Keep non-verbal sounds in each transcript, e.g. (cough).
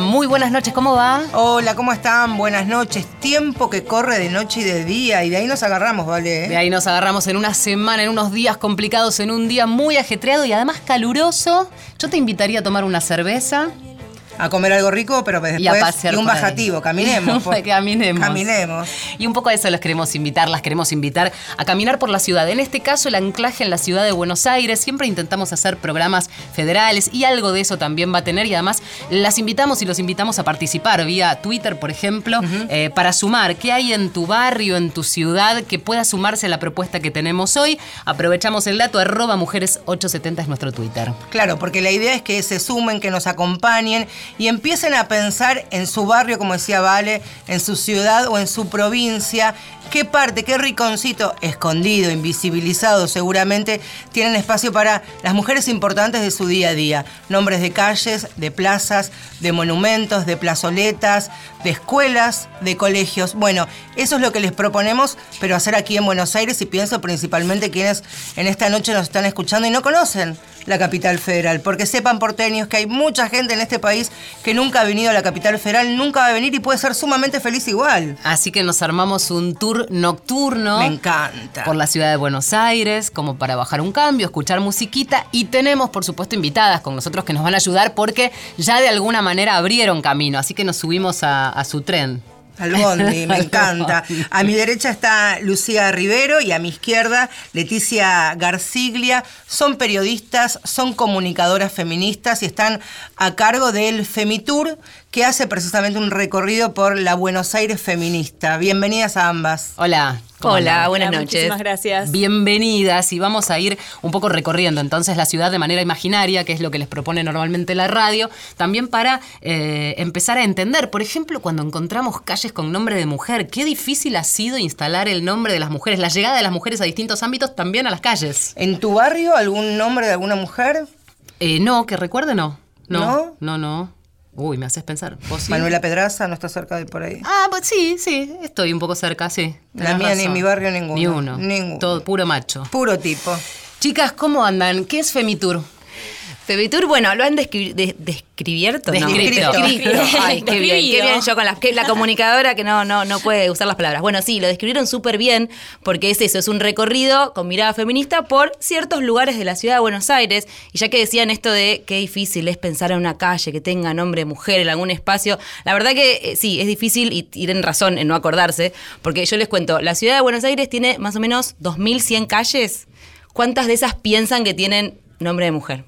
Muy buenas noches, ¿cómo va? Hola, ¿cómo están? Buenas noches. Tiempo que corre de noche y de día y de ahí nos agarramos, ¿vale? De ahí nos agarramos en una semana, en unos días complicados, en un día muy ajetreado y además caluroso. Yo te invitaría a tomar una cerveza a comer algo rico, pero después y, a pasear y un bajativo, caminemos. (laughs) Pues, caminemos. Caminemos. Y un poco a eso las queremos invitar, las queremos invitar a caminar por la ciudad. En este caso, el anclaje en la ciudad de Buenos Aires. Siempre intentamos hacer programas federales y algo de eso también va a tener. Y además, las invitamos y los invitamos a participar vía Twitter, por ejemplo, eh, para sumar. ¿Qué hay en tu barrio, en tu ciudad, que pueda sumarse a la propuesta que tenemos hoy? Aprovechamos el dato, arroba mujeres870 es nuestro Twitter. Claro, porque la idea es que se sumen, que nos acompañen y empiecen a pensar en su barrio, como decía Vale, en su ciudad o en su provincia, qué parte, qué riconcito, escondido, invisibilizado seguramente, tienen espacio para las mujeres importantes de su día a día. Nombres de calles, de plazas, de monumentos, de plazoletas, de escuelas, de colegios. Bueno, eso es lo que les proponemos, pero hacer aquí en Buenos Aires y pienso principalmente quienes en esta noche nos están escuchando y no conocen la capital federal, porque sepan porteños que hay mucha gente en este país que nunca ha venido a la capital federal, nunca va a venir y puede ser sumamente feliz igual. Así que nos armamos un tour nocturno. Me encanta. Por la ciudad de Buenos Aires, como para bajar un cambio, escuchar musiquita y tenemos, por supuesto, invitadas con nosotros que nos van a ayudar porque ya de alguna manera abrieron camino, así que nos subimos a, a su tren. Al bondi, me (laughs) encanta. A mi derecha está Lucía Rivero y a mi izquierda Leticia Garciglia. Son periodistas, son comunicadoras feministas y están a cargo del Femitour, que hace precisamente un recorrido por la Buenos Aires feminista. Bienvenidas a ambas. Hola. Hola, buenas Hola, noches. Muchísimas gracias. Bienvenidas y vamos a ir un poco recorriendo entonces la ciudad de manera imaginaria, que es lo que les propone normalmente la radio, también para eh, empezar a entender, por ejemplo, cuando encontramos calles con nombre de mujer, qué difícil ha sido instalar el nombre de las mujeres, la llegada de las mujeres a distintos ámbitos también a las calles. ¿En tu barrio algún nombre de alguna mujer? Eh, no, que recuerde no. ¿No? No, no, no. Uy, me haces pensar. ¿Vos sí? Manuela Pedraza no está cerca de por ahí. Ah, pues sí, sí, estoy un poco cerca, sí. La mía ni en mi barrio ninguno. Ni uno. Ninguno. Todo puro macho. Puro tipo. Chicas, ¿cómo andan? ¿Qué es Femitur? Febitur, bueno, lo han descri- de- describierto. ¿no? Descrito. Ay, qué bien, qué bien yo con la, que la comunicadora que no, no, no puede usar las palabras. Bueno, sí, lo describieron súper bien porque es eso, es un recorrido con mirada feminista por ciertos lugares de la ciudad de Buenos Aires. Y ya que decían esto de qué difícil es pensar en una calle que tenga nombre de mujer en algún espacio, la verdad que eh, sí, es difícil y tienen razón en no acordarse, porque yo les cuento, la ciudad de Buenos Aires tiene más o menos 2.100 calles. ¿Cuántas de esas piensan que tienen nombre de mujer?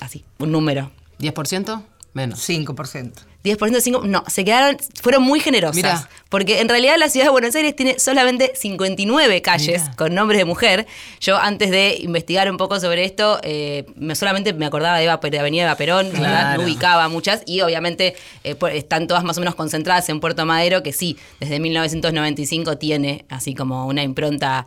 Así, un número. ¿10%? Menos. 5%. 10% 5, no, se quedaron, fueron muy generosas. Mirá. Porque en realidad la ciudad de Buenos Aires tiene solamente 59 calles Mirá. con nombres de mujer. Yo antes de investigar un poco sobre esto, eh, me, solamente me acordaba de, Eva, de Avenida Eva Perón, verdad, no ubicaba muchas. Y obviamente eh, por- están todas más o menos concentradas en Puerto Madero, que sí, desde 1995 tiene así como una impronta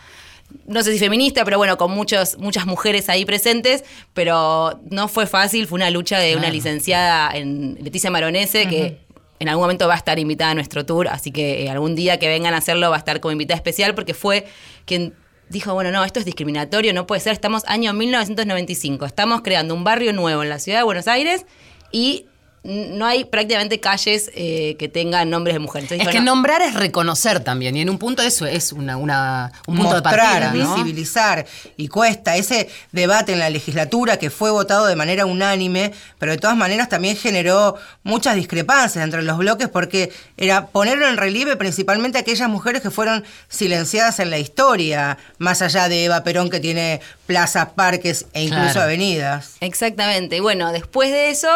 no sé si feminista, pero bueno, con muchos, muchas mujeres ahí presentes, pero no fue fácil, fue una lucha de una licenciada en Leticia Maronese, que en algún momento va a estar invitada a nuestro tour, así que eh, algún día que vengan a hacerlo va a estar como invitada especial, porque fue quien dijo, bueno, no, esto es discriminatorio, no puede ser, estamos año 1995, estamos creando un barrio nuevo en la ciudad de Buenos Aires y no hay prácticamente calles eh, que tengan nombres de mujeres. Entonces Es que no, nombrar es reconocer también, y en un punto eso es una, una- un punto de mostrar, partida, ¿no? visibilizar. Y cuesta ese debate en la legislatura que fue votado de manera unánime, pero de todas maneras también generó muchas discrepancias entre los bloques porque era ponerlo en relieve principalmente aquellas mujeres que fueron silenciadas en la historia, más allá de Eva Perón que tiene plazas, parques e incluso Claro. avenidas. Exactamente. Y bueno, después de eso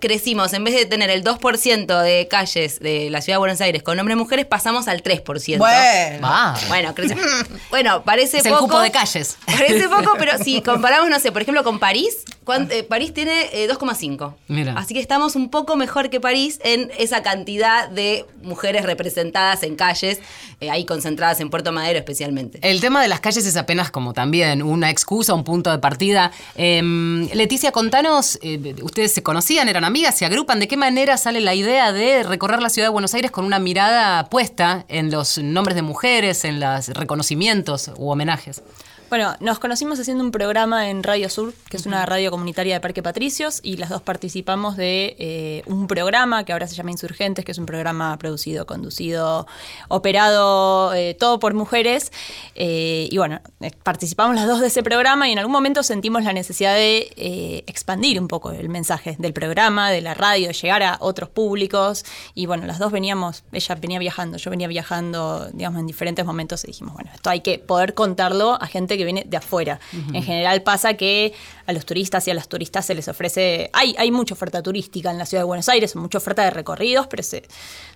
crecimos, en vez de tener el 2% de calles de la ciudad de Buenos Aires con hombres y mujeres, pasamos al 3%. Bueno, Va. Bueno, creci- (laughs) bueno, parece Es el poco. cupo de calles. Parece poco, (laughs) pero si comparamos, no sé, por ejemplo, con París, ¿cuán- eh, París tiene eh, 2,5. Mira. Así que estamos un poco mejor que París en esa cantidad de mujeres representadas en calles, eh, ahí concentradas en Puerto Madero especialmente. El tema de las calles es apenas como también una excusa, un punto de partida. Em, Leticia, contanos, eh, ustedes se conocían, eran amigas, se agrupan, ¿de qué manera sale la idea de recorrer la ciudad de Buenos Aires con una mirada puesta en los nombres de mujeres, en los reconocimientos u homenajes? Bueno, nos conocimos haciendo un programa en Radio Sur, que es una radio comunitaria de Parque Patricios, y las dos participamos de eh, un programa que ahora se llama Insurgentes, que es un programa producido, conducido, operado, eh, todo por mujeres. Eh, y bueno, participamos las dos de ese programa y en algún momento sentimos la necesidad de expandir un poco el mensaje del programa, de la radio, llegar a otros públicos. Y bueno, las dos veníamos, ella venía viajando, yo venía viajando, digamos, en diferentes momentos y dijimos, bueno, esto hay que poder contarlo a gente que viene de afuera. En general pasa que a los turistas y a las turistas se les ofrece, hay, hay mucha oferta turística en la ciudad de Buenos Aires, mucha oferta de recorridos, pero se,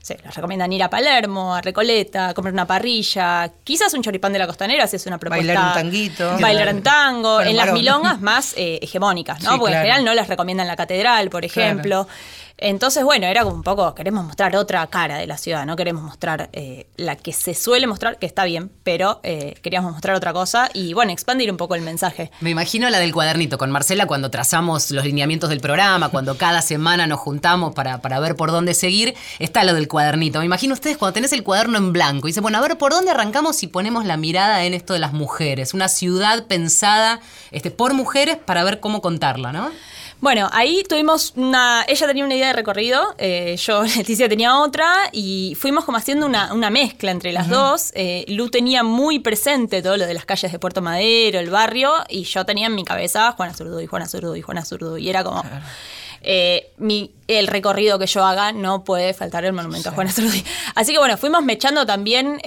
se les recomiendan ir a Palermo, a Recoleta, a comer una parrilla, quizás un choripán de la costanera si es una propuesta. Bailar un tanguito. Bailar un tango, en las milongas más eh, hegemónicas, ¿no? Porque en general no las recomiendan la catedral, por ejemplo. Entonces, bueno, era como un poco, queremos mostrar otra cara de la ciudad, no queremos mostrar eh, la que se suele mostrar, que está bien, pero eh, queríamos mostrar otra cosa y, bueno, expandir un poco el mensaje. Me imagino la del cuadernito con Marcela cuando trazamos los lineamientos del programa, cuando cada semana nos juntamos para, para ver por dónde seguir, está lo del cuadernito. Me imagino ustedes cuando tenés el cuaderno en blanco y dicen, bueno, a ver, ¿por dónde arrancamos y ponemos la mirada en esto de las mujeres? Una ciudad pensada este, por mujeres para ver cómo contarla, ¿no? Bueno, ahí tuvimos una. Ella tenía una idea de recorrido, eh, yo, (laughs) Leticia, tenía otra, y fuimos como haciendo una, mezcla entre las dos. Eh, Lu tenía muy presente todo lo de las calles de Puerto Madero, el barrio, y yo tenía en mi cabeza Juana Zurduy, Juana Zurduy, Juana Zurduy. Y era como. Eh, mi, el recorrido que yo haga no puede faltar el monumento a Juana Zurduy. Así que bueno, fuimos mechando también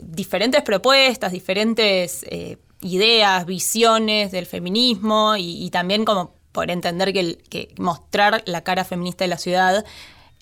diferentes propuestas, diferentes ideas, visiones del feminismo y también como por entender que, que mostrar la cara feminista de la ciudad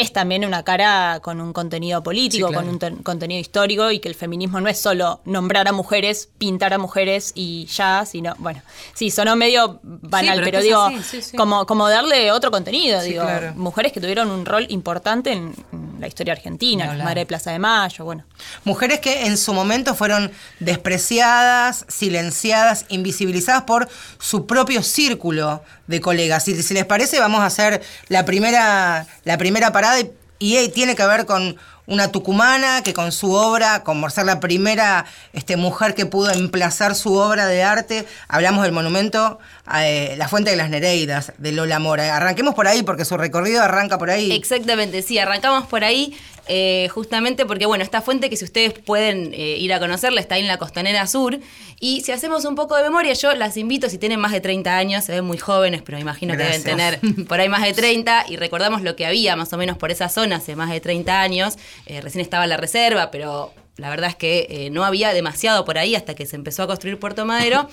es también una cara con un contenido político, con un contenido histórico y que el feminismo no es solo nombrar a mujeres, pintar a mujeres y ya, sino, bueno, sí, sonó medio banal, pero, digo, como, como darle otro contenido, digo, mujeres que tuvieron un rol importante en, la historia argentina, la Madre de Plaza de Mayo, bueno. Mujeres que en su momento fueron despreciadas, silenciadas, invisibilizadas por su propio círculo de colegas. Y si les parece, vamos a hacer la primera, la primera parada y, y tiene que ver con una tucumana que con su obra, como ser la primera este, mujer que pudo emplazar su obra de arte, hablamos del monumento a eh, La Fuente de las Nereidas, de Lola Mora. Arranquemos por ahí, porque su recorrido arranca por ahí. Exactamente, sí, arrancamos por ahí. Eh, justamente porque, bueno, esta fuente que si ustedes pueden eh, ir a conocerla está ahí en la Costanera Sur. Y si hacemos un poco de memoria, yo las invito, si tienen más de 30 años, se ven muy jóvenes, pero me imagino que deben tener por ahí más de 30, y recordamos lo que había más o menos por esa zona hace más de 30 años. Eh, recién estaba la reserva, pero la verdad es que no había demasiado por ahí hasta que se empezó a construir Puerto Madero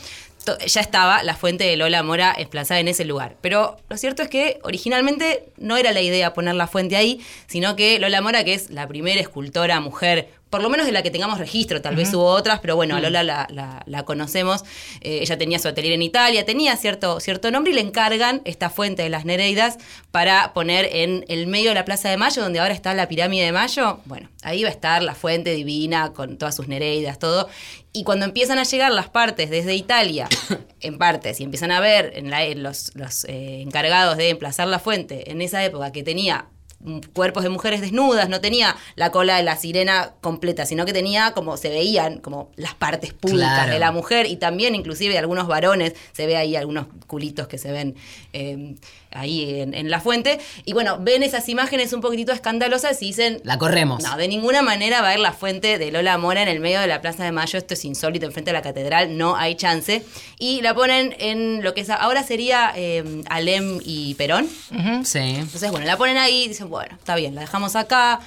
(laughs) ya estaba la fuente de Lola Mora emplazada en ese lugar. Pero lo cierto es que originalmente no era la idea poner la fuente ahí, sino que Lola Mora, que es la primera escultora mujer por lo menos de la que tengamos registro, tal vez hubo otras, pero bueno, a mm. Lola la, conocemos. Eh, ella tenía su atelier en Italia, tenía cierto, cierto nombre y le encargan esta fuente de las Nereidas para poner en el medio de la Plaza de Mayo, donde ahora está la pirámide de Mayo. Bueno, ahí va a estar la fuente divina con todas sus Nereidas, todo. Y cuando empiezan a llegar las partes desde Italia, (coughs) en partes, y empiezan a ver en, los, eh, encargados de emplazar la fuente en esa época que tenía cuerpos de mujeres desnudas, no tenía la cola de la sirena completa, sino que tenía como se veían como las partes públicas de la mujer y también inclusive de algunos varones, se ve ahí algunos culitos que se ven eh, ahí en, la fuente. Y bueno, ven esas imágenes un poquitito escandalosas y dicen... La corremos. No, de ninguna manera va a ir la fuente de Lola Mora en el medio de la Plaza de Mayo, esto es insólito, enfrente de la catedral, no hay chance. Y la ponen en lo que es, ahora sería eh, Alem y Perón. Sí. Entonces, bueno, la ponen ahí y dicen, bueno, está bien, la dejamos acá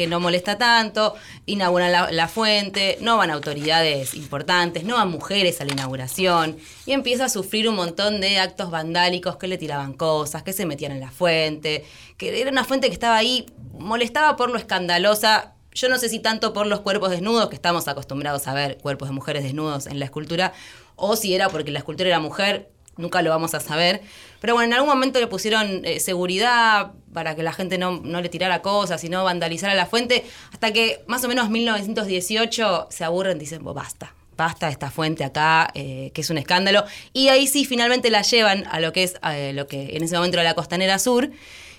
que no molesta tanto, inauguran la, fuente, no van autoridades importantes, no van mujeres a la inauguración, y empieza a sufrir un montón de actos vandálicos que le tiraban cosas, que se metían en la fuente, que era una fuente que estaba ahí, molestaba por lo escandalosa. Yo no sé si tanto por los cuerpos desnudos, que estamos acostumbrados a ver cuerpos de mujeres desnudos en la escultura, o si era porque la escultura era mujer, nunca lo vamos a saber. Pero bueno, en algún momento le pusieron eh, seguridad para que la gente no, le tirara cosas y no vandalizara la fuente, hasta que más o menos 1918 se aburren dicen, basta, basta esta fuente acá, eh, que es un escándalo. Y ahí sí, finalmente la llevan a lo que es eh, lo que en ese momento era la Costanera Sur.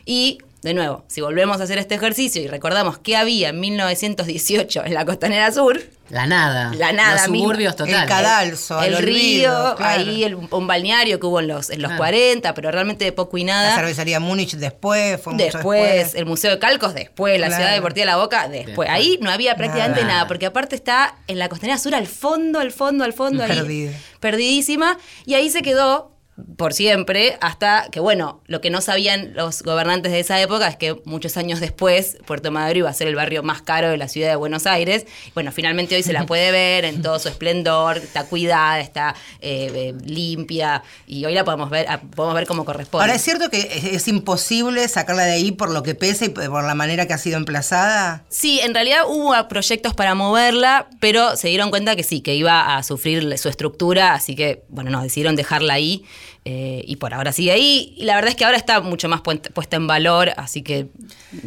Y de nuevo, si volvemos a hacer este ejercicio y recordamos qué había en 1918 en la Costanera Sur, La nada. La nada Los suburbios total. El cadalso, el al río, olvido, claro. ahí el- un balneario que hubo en los, en los Claro. 40, pero realmente de poco y La nada. cervecería Múnich después, fue mucho Después, después. el Museo de Calcos, después, la. Ciudad Deportiva de la Boca, después. Después. Ahí no había prácticamente Nada. nada. porque aparte está en la costanera sur, al fondo, al fondo, al fondo, ahí, Perdida. perdidísima, y ahí se quedó por siempre, hasta que, bueno, lo que no sabían los gobernantes de esa época es que muchos años después Puerto Madero iba a ser el barrio más caro de la ciudad de Buenos Aires. Bueno, finalmente hoy se la puede ver en todo su esplendor, está cuidada, está eh, eh, limpia, y hoy la podemos ver, ah, podemos ver como corresponde. Ahora, ¿es cierto que es, es imposible sacarla de ahí por lo que pesa y por la manera que ha sido emplazada? Sí, en realidad hubo proyectos para moverla, pero se dieron cuenta que sí, que iba a sufrir su estructura, así que, bueno, nos decidieron dejarla ahí eh, y por ahora sigue ahí. Y la verdad es que ahora está mucho más puesta en valor, así que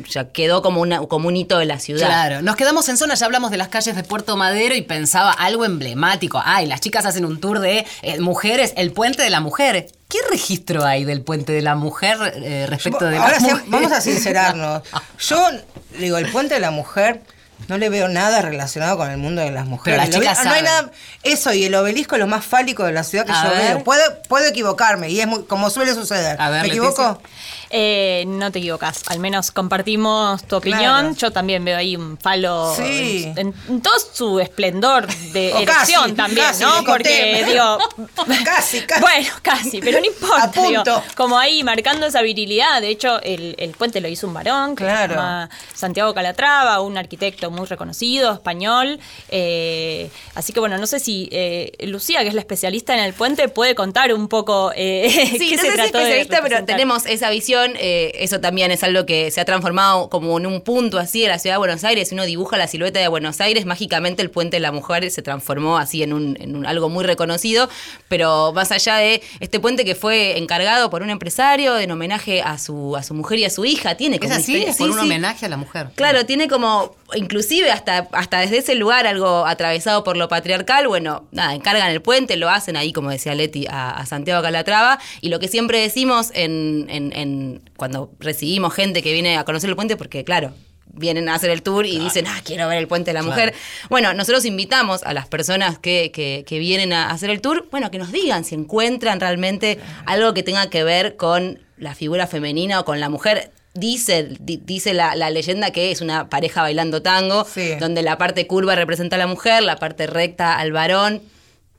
ya quedó como, una, como un hito de la ciudad. Claro, nos quedamos en zona, ya hablamos de las calles de Puerto Madero y pensaba algo emblemático. Ay, las chicas hacen un tour de eh, mujeres, el puente de la mujer. ¿Qué registro hay del puente de la mujer eh, respecto de Ahora la vamos a sincerarnos. (laughs) Yo digo, el puente de la mujer no le veo nada relacionado con el mundo de las mujeres. Pero las chicas no hay nada. Eso y el obelisco es lo más fálico de la ciudad que A yo ver. veo. Puedo, puedo equivocarme y es muy, como suele suceder. A ver, ¿Me Leticia. equivoco? Eh, no te equivocas, al menos compartimos tu opinión. Claro. Yo también veo ahí un palo Sí. en, en todo su esplendor de O erección casi, también, casi, ¿no? Porque conté. digo, (laughs) Casi, casi. Bueno, casi, pero no (laughs) importa. A punto. digo, como ahí marcando esa virilidad. De hecho, el, el puente lo hizo un varón, que Claro. se llama Santiago Calatrava, un arquitecto muy reconocido, español. Eh, así que bueno, no sé si eh, Lucía, que es la especialista en el puente, puede contar un poco eh, (laughs) Sí, qué no se sé si trató de especialista, pero tenemos esa visión. Eh, eso también es algo que se ha transformado como en un punto así de la ciudad de Buenos Aires. Si uno dibuja la silueta de Buenos Aires, mágicamente el puente de la mujer se transformó así en, un, en un- algo muy reconocido. Pero más allá de este puente que fue encargado por un empresario en homenaje a su, a su mujer y a su hija, tiene ¿Es como una así? historia- ¿Es por sí, un sí. homenaje a la mujer? Claro, tiene como, inclusive hasta, hasta desde ese lugar algo atravesado por lo patriarcal, bueno, nada, encargan el puente, lo hacen ahí, como decía Leti, a, a Santiago Calatrava, y lo que siempre decimos en, en- en- cuando recibimos gente que viene a conocer el puente, porque claro, vienen a hacer el tour y dicen, ah, quiero ver el puente de la mujer. Bueno, nosotros invitamos a las personas que, que- que vienen a hacer el tour, bueno, que nos digan si encuentran realmente algo que tenga que ver con la figura femenina o con la mujer. Dice, di- dice la, la leyenda que es una pareja bailando tango, Sí. donde la parte curva representa a la mujer, la parte recta al varón.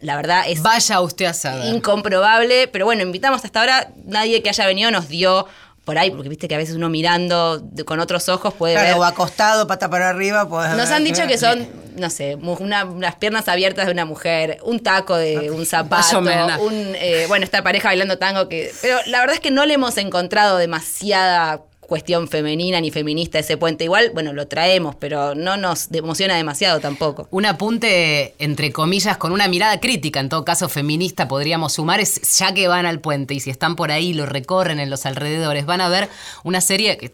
La verdad es Vaya usted a saber. incomprobable, pero bueno, invitamos hasta ahora, nadie que haya venido nos dio por ahí, porque viste que a veces uno mirando de- con otros ojos puede ver Claro, o acostado, pata para arriba. nos han dicho que son, no sé, una- unas piernas abiertas de una mujer, un taco de un zapato, un, eh, bueno, esta pareja bailando tango que... Pero la verdad es que no le hemos encontrado demasiada cuestión femenina ni feminista ese puente. Igual, bueno, lo traemos, pero no nos emociona demasiado tampoco. Un apunte, entre comillas, con una mirada crítica, en todo caso feminista, podríamos sumar, es ya que van al puente y si están por ahí, lo recorren en los alrededores, van a ver una serie que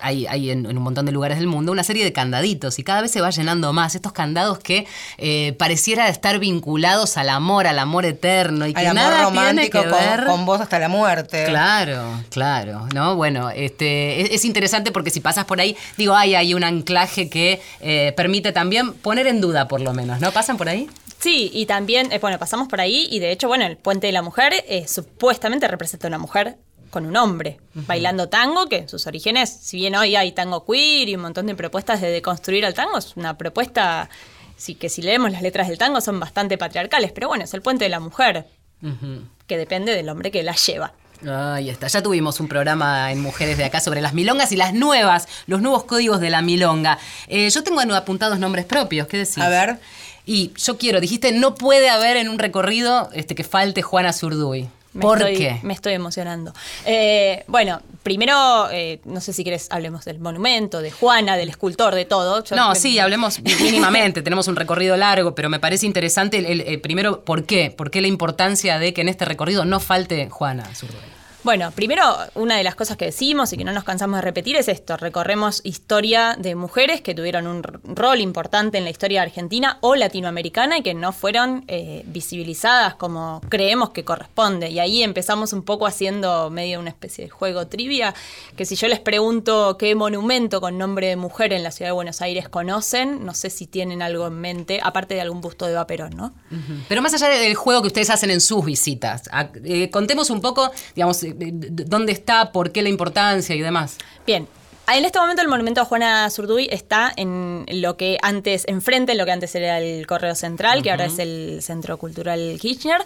hay, hay en, en un montón de lugares del mundo, una serie de candaditos y cada vez se va llenando más. Estos candados que eh, pareciera estar vinculados al amor, al amor eterno y que Al amor nada romántico tiene que con, ver... con vos hasta la muerte. Claro, claro, ¿no? Bueno, este, es, es interesante porque si pasas por ahí, digo, hay ahí un anclaje que eh, permite también poner en duda, por lo menos, ¿no? ¿Pasan por ahí? Sí, y también, eh, bueno, pasamos por ahí y de hecho, bueno, el puente de la mujer eh, supuestamente representa a una mujer con un hombre bailando tango, que en sus orígenes, si bien hoy hay tango queer y un montón de propuestas de deconstruir al tango, es una propuesta sí, que si leemos las letras del tango son bastante patriarcales, pero bueno, es el puente de la mujer, que depende del hombre que la lleva. Ahí está, ya tuvimos un programa en Mujeres de Acá sobre las milongas y las nuevas, los nuevos códigos de la milonga. Eh, yo tengo apuntados nombres propios, ¿qué decís? A ver. Y yo quiero, dijiste, no puede haber en un recorrido este, que falte Juana Zurduy. Me ¿Por estoy- qué? Me estoy emocionando. Eh, bueno, primero, eh, no sé si querés, hablemos del monumento, de Juana, del escultor, de todo. Yo- No, me- sí, hablemos (laughs) mínimamente, tenemos un recorrido largo, pero me parece interesante el, el- el primero, ¿por qué? ¿Por qué la importancia de que en este recorrido no falte Juana Zurduy? Bueno, primero, una de las cosas que decimos y que no nos cansamos de repetir es esto. Recorremos historia de mujeres que tuvieron un rol importante en la historia argentina o latinoamericana y que no fueron eh, visibilizadas como creemos que corresponde. Y ahí empezamos un poco haciendo medio una especie de juego trivia, que si yo les pregunto qué monumento con nombre de mujer en la ciudad de Buenos Aires conocen, no sé si tienen algo en mente, aparte de algún busto de Eva Perón, ¿no? Pero más allá del juego que ustedes hacen en sus visitas, eh, contemos un poco, digamos, eh, dónde está, por qué la importancia y demás. Bien. En este momento el monumento a Juana Zurduy está en lo que antes, enfrente en lo que antes era el Correo Central, que ahora es el Centro Cultural Kirchner.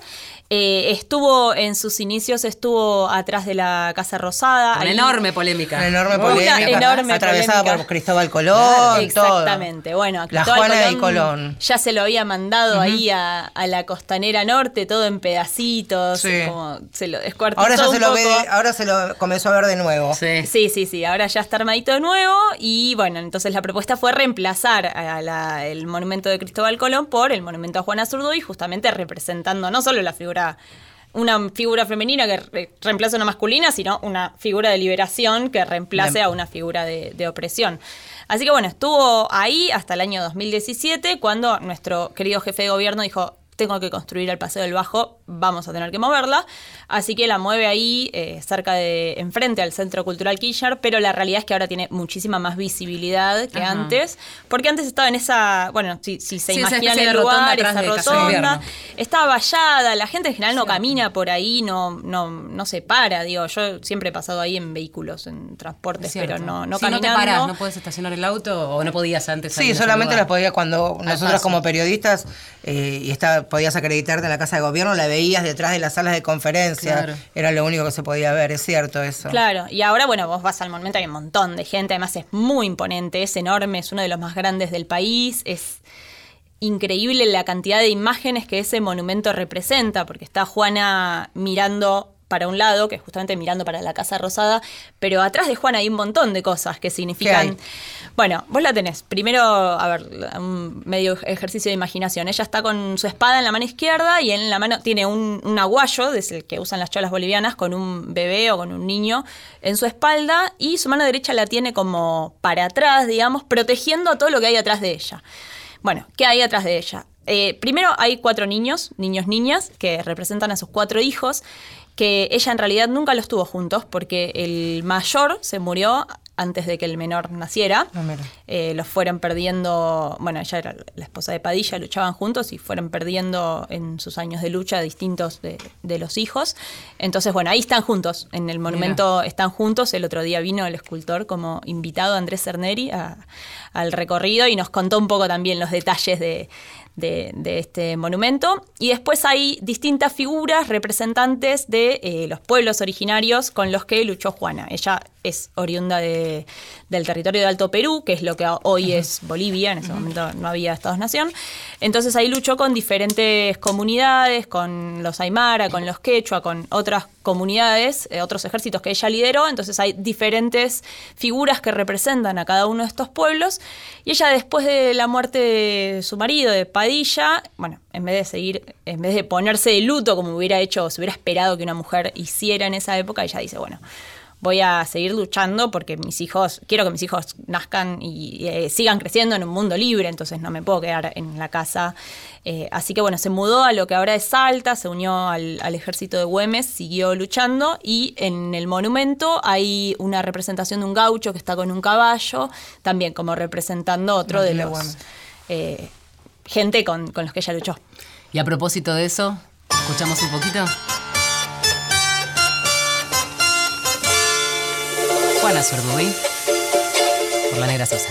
Eh, estuvo, en sus inicios, estuvo atrás de la Casa Rosada. Una ahí- enorme polémica. Una enorme Una polémica. enorme atravesada polémica. por Cristóbal Colón. Exactamente. Bueno, a La Juana y Colón. Ya se lo había mandado ahí a, a la costanera norte, todo en pedacitos. Sí. Como se lo Ahora ya un se lo poco. ve, ahora se lo comenzó a ver de nuevo. Sí. Sí, sí, sí, ahora ya está de nuevo y bueno, entonces la propuesta fue reemplazar a la- el monumento de Cristóbal Colón por el monumento a Juana Zurduy, justamente representando no solo la figura, una figura femenina que re- reemplaza a una masculina, sino una figura de liberación que reemplace Bien. a una figura de, de opresión. Así que bueno, estuvo ahí hasta el año 2017 cuando nuestro querido jefe de gobierno dijo, tengo que construir el Paseo del Bajo, vamos a tener que moverla. Así que la mueve ahí, eh, cerca de, enfrente al Centro Cultural Kirchner, pero la realidad es que ahora tiene muchísima más visibilidad que Ajá. antes, porque antes estaba en esa, bueno, si, si se Sí, imaginan el lugar, esa rotonda, estaba vallada, la gente en general no camina por ahí, no, no, no se para, digo, yo siempre he pasado ahí en vehículos, en transportes, pero no, no si no te caminando. paras, no puedes estacionar el auto o no podías antes. Sí, solamente lugar. la podía cuando nosotros como periodistas eh, y está, podías acreditarte en la casa de gobierno, la veías detrás de las salas de conferencia. Claro. Era lo único que se podía ver, es cierto eso. Claro, y ahora, bueno, vos vas al monumento, hay un montón de gente, además es muy imponente, es enorme, es uno de los más grandes del país, es increíble la cantidad de imágenes que ese monumento representa, porque está Juana mirando para un lado, que es justamente mirando para la Casa Rosada, pero atrás de Juana hay un montón de cosas que significan... ¿Qué Bueno, vos la tenés. Primero, a ver, un medio ejercicio de imaginación. Ella está con su espada en la mano izquierda y en la mano tiene un, un aguayo, es el que usan las cholas bolivianas, con un bebé o con un niño en su espalda y su mano derecha la tiene como para atrás, digamos, protegiendo a todo lo que hay atrás de ella. Bueno, ¿qué hay atrás de ella? Eh, primero hay cuatro niños, niños, niñas, que representan a sus cuatro hijos, que ella en realidad nunca los tuvo juntos porque el mayor se murió antes de que el menor naciera. Ah. Eh, los fueron perdiendo, bueno, ella era la esposa de Padilla, luchaban juntos y fueron perdiendo en sus años de lucha distintos de, de los hijos. Entonces, bueno, ahí están juntos, en el monumento están juntos. El otro día vino el escultor como invitado, Andrés Cerneri, a- al recorrido y nos contó un poco también los detalles de, de- de este monumento. Y después hay distintas figuras representantes de eh, los pueblos originarios con los que luchó Juana. Ella es oriunda de- del territorio de Alto Perú, que es lo que hoy es Bolivia, en ese momento no había Estados-Nación. Entonces ahí luchó con diferentes comunidades, con los Aymara, con los Quechua, con otras comunidades, eh, otros ejércitos que ella lideró. Entonces hay diferentes figuras que representan a cada uno de estos pueblos. Y ella después de la muerte de su marido, de Padilla, bueno, en vez de seguir, en vez de ponerse de luto como hubiera hecho, se hubiera esperado que una mujer hiciera en esa época, ella dice, bueno, voy a seguir luchando porque mis hijos, quiero que mis hijos nazcan y, eh, sigan creciendo en un mundo libre, entonces no me puedo quedar en la casa. Eh, así que bueno, se mudó a lo que ahora es Salta, se unió al, al ejército de Güemes, siguió luchando y en el monumento hay una representación de un gaucho que está con un caballo, también como representando otro de los... Eh, gente con, con los que ella luchó. Y a propósito de eso, escuchamos un poquito. Juana Zurduy, por la Negra Sosa.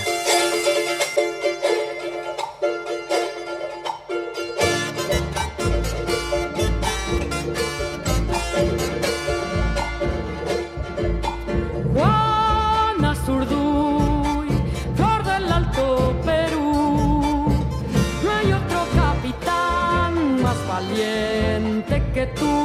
Juana Zurduy, flor del Alto Perú. No hay otro capitán más valiente que tú.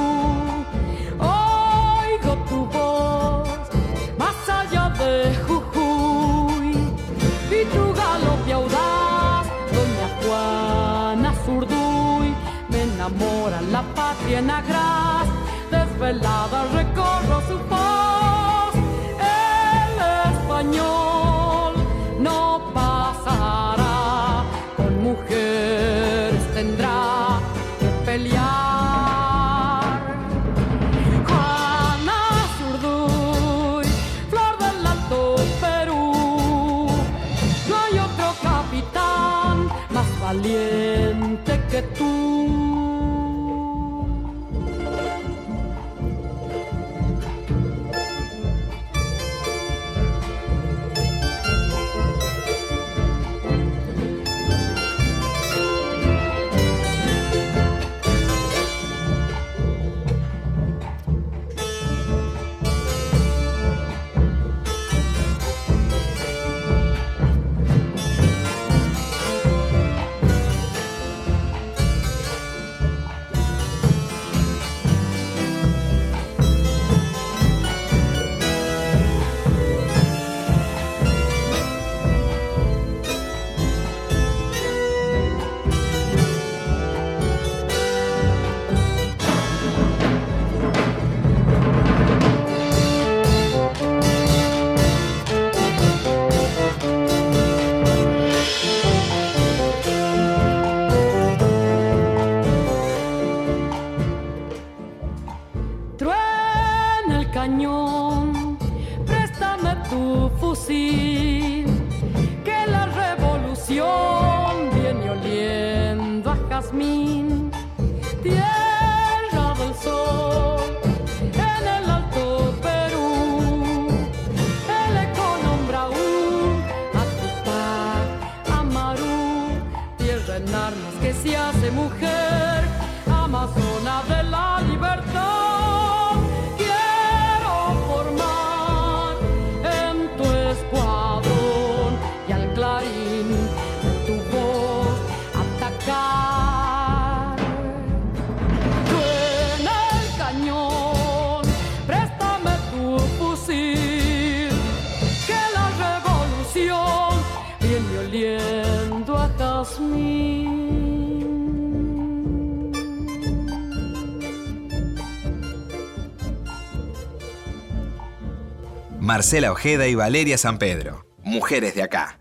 Desvelada recorro su Marcela Ojeda y Valeria San Pedro. Mujeres de acá.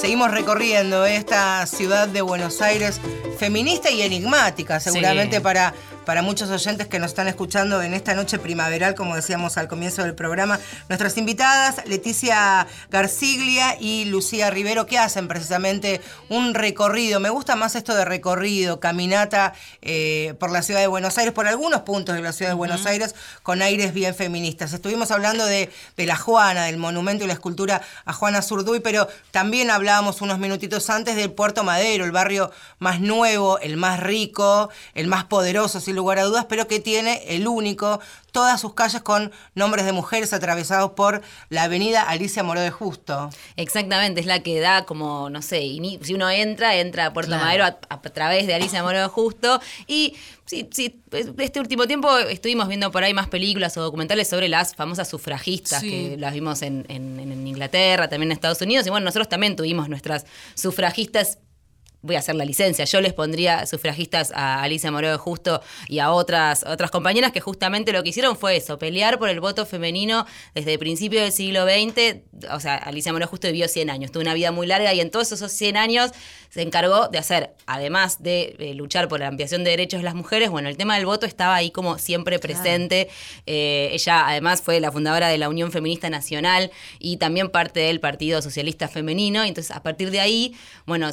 Seguimos recorriendo esta ciudad de Buenos Aires feminista y enigmática, seguramente Sí. para, para muchos oyentes que nos están escuchando en esta noche primaveral, como decíamos al comienzo del programa. Nuestras invitadas, Leticia Garciglia y Lucía Rivero, que hacen precisamente un recorrido. Me gusta más esto de recorrido, caminata eh, por la ciudad de Buenos Aires, por algunos puntos de la ciudad de Buenos Aires, con aires bien feministas. Estuvimos hablando de, de la Juana, del monumento y la escultura a Juana Zurduy, pero también hablábamos unos minutitos antes del Puerto Madero, el barrio más nuevo, el más rico, el más poderoso, sin lugar a dudas, pero que tiene el único, todas sus calles con nombres de mujeres atravesados por la avenida Alicia Moró de Justo. Exactamente, es la que da como, no sé, si uno entra, entra a Puerto Claro. Madero a, a través de Alicia Moro Justo. Y sí, sí, este último tiempo estuvimos viendo por ahí más películas o documentales sobre las famosas sufragistas, Sí. que las vimos en, en- en Inglaterra, también en Estados Unidos. Y bueno, nosotros también tuvimos nuestras sufragistas voy a hacer la licencia. Yo les pondría sufragistas a Alicia Moreno de Justo y a otras, otras compañeras que justamente lo que hicieron fue eso, pelear por el voto femenino desde el principio del siglo XX. O sea, Alicia Moreno de Justo vivió 100 años, tuvo una vida muy larga y en todos esos 100 años se encargó de hacer, además de eh, luchar por la ampliación de derechos de las mujeres, bueno, el tema del voto estaba ahí como siempre presente. Eh, ella además fue la fundadora de la Unión Feminista Nacional y también parte del Partido Socialista Femenino. Entonces, a partir de ahí, bueno,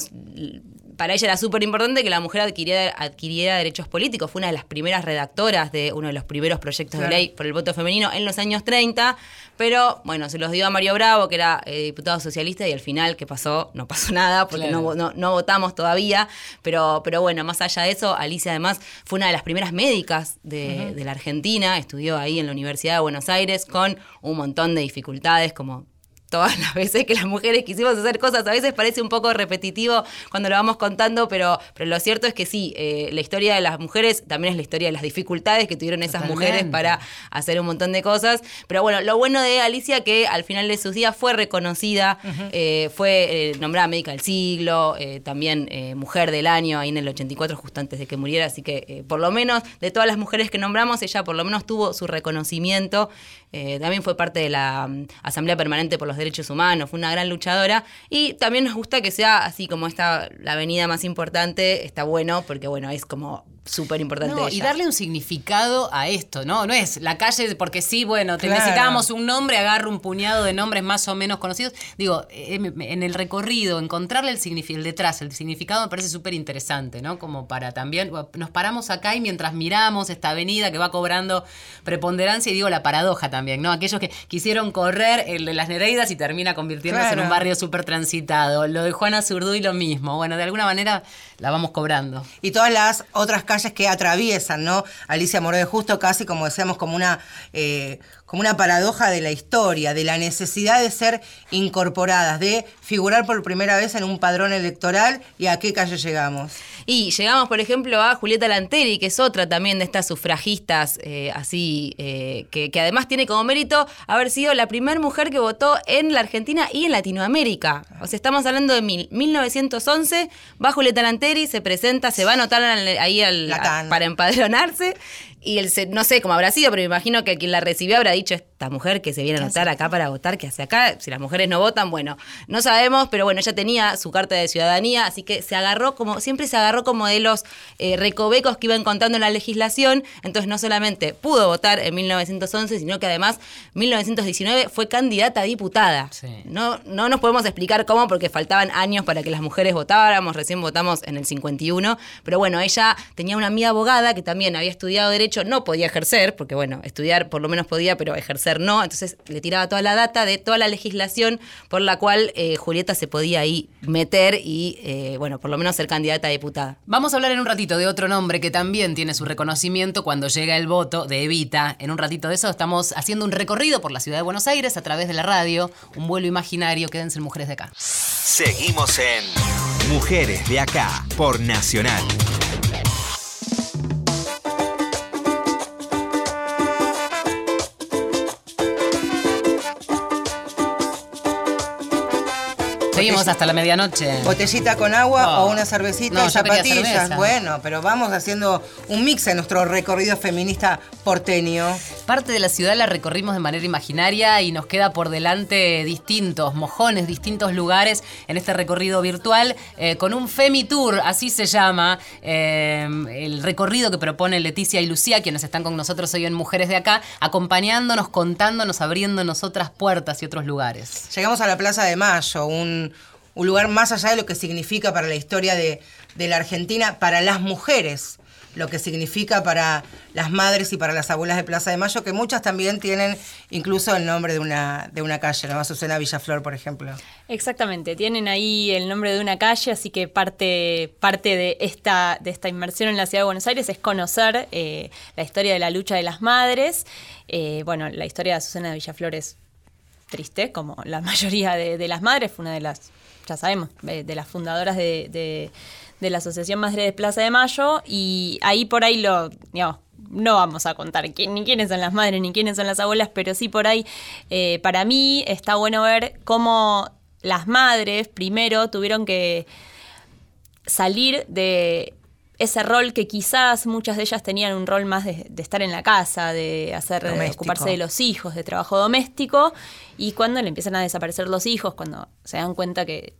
para ella era súper importante que la mujer adquiriera, adquiriera derechos políticos. Fue una de las primeras redactoras de uno de los primeros proyectos Claro. de ley por el voto femenino en los años 30, pero bueno, se los dio a Mario Bravo, que era eh, diputado socialista, y al final, ¿qué pasó? No pasó nada, porque Claro. no, vo- no, no votamos todavía, pero, pero bueno, más allá de eso, Alicia además fue una de las primeras médicas de, de la Argentina, estudió ahí en la Universidad de Buenos Aires con un montón de dificultades como todas las veces que las mujeres quisimos hacer cosas. A veces parece un poco repetitivo cuando lo vamos contando, pero, pero lo cierto es que sí, eh, la historia de las mujeres también es la historia de las dificultades que tuvieron esas Totalmente. mujeres para hacer un montón de cosas. Pero bueno, lo bueno de Alicia que al final de sus días fue reconocida, eh, fue eh, nombrada médica del siglo, también mujer del año ahí en el 84, justo antes de que muriera. Así que por lo menos de todas las mujeres que nombramos, ella por lo menos tuvo su reconocimiento. Eh, también fue parte de la mm, Asamblea Permanente por los Derechos Humanos, fue una gran luchadora. Y también nos gusta que sea así como esta, la avenida más importante, está bueno, porque bueno, es como súper importante. No, y darle un significado a esto, ¿no? No es la calle porque sí, bueno, te Claro. necesitábamos un nombre, agarro un puñado de nombres más o menos conocidos. Digo, en, en el recorrido, encontrarle el significado, el detrás, el significado me parece súper interesante, ¿no? Como para también, nos paramos acá y mientras miramos esta avenida que va cobrando preponderancia, y digo la paradoja también, ¿no? Aquellos que quisieron correr el de las Nereidas y termina convirtiéndose en un barrio súper transitado. Lo de Juana Zurduy lo mismo. Bueno, de alguna manera la vamos cobrando. y todas las otras calles que atraviesan, ¿no? Alicia Moró de Justo, casi como decíamos, como una, eh, como una paradoja de la historia, de la necesidad de ser incorporadas, de figurar por primera vez en un padrón electoral y a qué calle llegamos. Y llegamos, por ejemplo, a Julieta Lanteri, que es otra también de estas sufragistas, eh, así, eh, que, que además tiene como mérito haber sido la primera mujer que votó en la Argentina y en Latinoamérica. O sea, estamos hablando de mil- 1911, va Julieta Lanteri, se presenta, se va a anotar ahí al- a- para empadronarse. Y el, no sé cómo habrá sido, pero me imagino que quien la recibió habrá dicho, esta mujer que se viene a anotar acá para votar, ¿qué hace acá? Si las mujeres no votan, bueno, no sabemos, pero bueno, ella tenía su carta de ciudadanía, así que se agarró como, siempre se agarró como de los eh, recovecos que iba encontrando en la legislación, entonces no solamente pudo votar en 1911, sino que además 1919 fue candidata a diputada. Sí. No, no nos podemos explicar cómo, porque faltaban años para que las mujeres votáramos, recién votamos en el 51, pero bueno, ella tenía una amiga abogada que también había estudiado Derecho, no podía ejercer, porque bueno, estudiar por lo menos podía, pero ejercer no, entonces le tiraba toda la data de toda la legislación por la cual eh, Julieta se podía ahí meter y, eh, bueno, por lo menos ser candidata a diputada. Vamos a hablar en un ratito de otro nombre que también tiene su reconocimiento cuando llega el voto de Evita. En un ratito de eso estamos haciendo un recorrido por la ciudad de Buenos Aires a través de la radio, un vuelo imaginario. Quédense en Mujeres de Acá. Seguimos en Mujeres de Acá por Nacional. Seguimos hasta la medianoche. Botellita con agua o una cervecita No, y zapatillas. cerveza. Bueno, pero vamos haciendo un mix en nuestro recorrido feminista porteño. Parte de la ciudad la recorrimos de manera imaginaria y nos queda por delante distintos mojones, distintos lugares en este recorrido virtual eh, con un Femi Tour, así se llama, eh, el recorrido que proponen Leticia y Lucía, quienes están con nosotros hoy en Mujeres de Acá, acompañándonos, contándonos, abriéndonos otras puertas y otros lugares. Llegamos a la Plaza de Mayo, un, un lugar más allá de lo que significa para la historia de, de la Argentina, para las mujeres, lo que significa para las madres y para las abuelas de Plaza de Mayo, que muchas también tienen incluso el nombre de una, de una calle, ¿no? Azucena Villaflor, por ejemplo. Exactamente, tienen ahí el nombre de una calle, así que parte, parte de, esta, de esta inmersión en la ciudad de Buenos Aires es conocer eh, la historia de la lucha de las madres. Eh, bueno, la historia de Azucena Villaflor es triste, como la (laughs) mayoría de las madres, fue una de las, ya sabemos, de, de las fundadoras de, de- la Asociación Madre de Plaza de Mayo, y ahí por ahí lo, no vamos a contar quién- ni quiénes son las madres ni quiénes son las abuelas, pero sí por ahí, eh, para mí está bueno ver cómo las madres primero tuvieron que salir de ese rol que quizás muchas de ellas tenían un rol más de, de estar en la casa, de hacer, de ocuparse de los hijos, de trabajo doméstico, y cuando le empiezan a desaparecer los hijos, cuando se dan cuenta que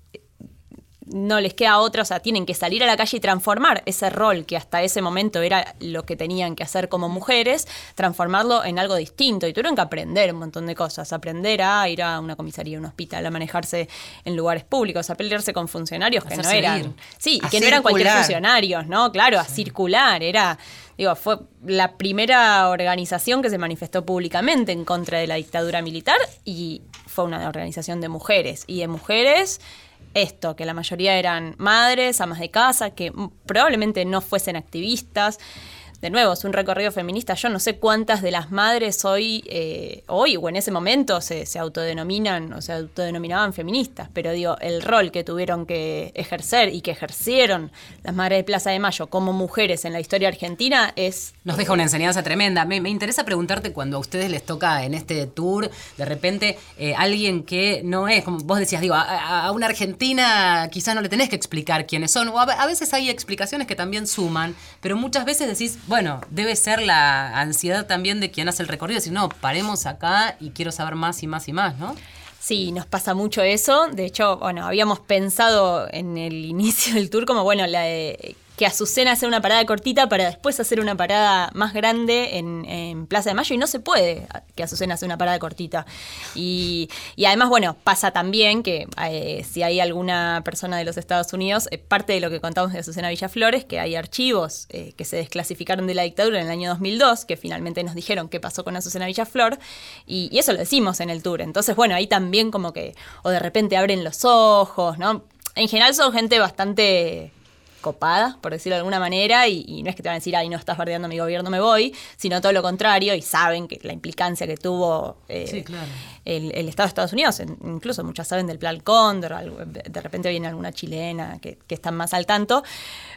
no les queda otra, o sea, tienen que salir a la calle y transformar ese rol que hasta ese momento era lo que tenían que hacer como mujeres, transformarlo en algo distinto. Y tuvieron que aprender un montón de cosas, aprender a ir a una comisaría, a un hospital, a manejarse en lugares públicos, a pelearse con funcionarios que no eran. ir. Sí, A que no eran cualquier funcionarios, ¿no? Claro, a circular, era. Digo, fue la primera organización que se manifestó públicamente en contra de la dictadura militar y fue una organización de mujeres. Y de mujeres esto, que la mayoría eran madres, amas de casa, que probablemente no fuesen activistas. De nuevo, es un recorrido feminista. Yo no sé cuántas de las madres hoy, eh, hoy o en ese momento se, se autodenominan o se autodenominaban feministas, pero digo, el rol que tuvieron que ejercer y que ejercieron las madres de Plaza de Mayo como mujeres en la historia argentina es Nos deja una enseñanza tremenda. Me, me interesa preguntarte cuando a ustedes les toca en este tour, de repente, eh, alguien que no es, como vos decías, digo, a, una argentina quizás no le tenés que explicar quiénes son, o a veces hay explicaciones que también suman, pero muchas veces decís, bueno, debe ser la ansiedad también de quien hace el recorrido, decir, no, paremos acá y quiero saber más y más y más, ¿no? Sí, nos pasa mucho eso. De hecho, bueno, habíamos pensado en el (laughs) inicio del tour como, bueno, la de- que Azucena hace una parada cortita para después hacer una parada más grande en, Plaza de Mayo y no se puede que Azucena hace una parada cortita. Y, y además, bueno, pasa también que eh, si hay alguna persona de los Estados Unidos, eh, parte de lo que contamos de Azucena Villaflores, que hay archivos eh, que se desclasificaron de la dictadura en el año 2002, que finalmente nos dijeron qué pasó con Azucena Villaflor, y eso lo decimos en el tour. Entonces, bueno, ahí también como que, o de repente abren los ojos, ¿no? En general son gente bastante copada, por decirlo de alguna manera, y, y no es que te van a decir, ay, no estás bardeando mi gobierno, me voy, sino todo lo contrario, y saben que la implicancia que tuvo eh, Sí, claro. el, el Estado de Estados Unidos, incluso muchas saben del Plan Cóndor, de repente viene alguna chilena que, que están más al tanto,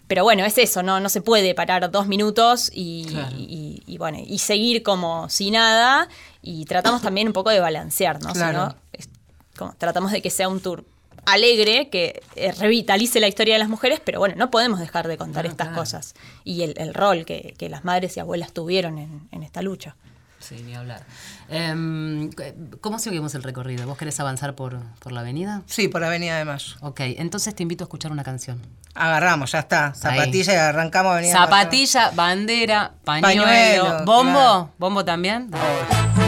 pero bueno, es eso, no, no se puede parar dos minutos y, Claro. y- y, bueno, y seguir como si nada, y tratamos también un poco de balancear, ¿no? Si Claro. no, es como tratamos de que sea un tour alegre, que eh, revitalice la historia de las mujeres, pero bueno, no podemos dejar de contar No, estas claro. cosas y el, el rol que, que las madres y abuelas tuvieron en, en esta lucha. Sí, ni hablar. Em, ¿Cómo seguimos el recorrido? ¿Vos querés avanzar por, por la avenida? Sí, por Avenida de Mayo. Ok, entonces te invito a escuchar una canción. Agarramos, ya está. Zapatilla y arrancamos Avenida de. Zapatilla, bandera, pañuelo, Pañuelo, bombo, claro. bombo también. Poder,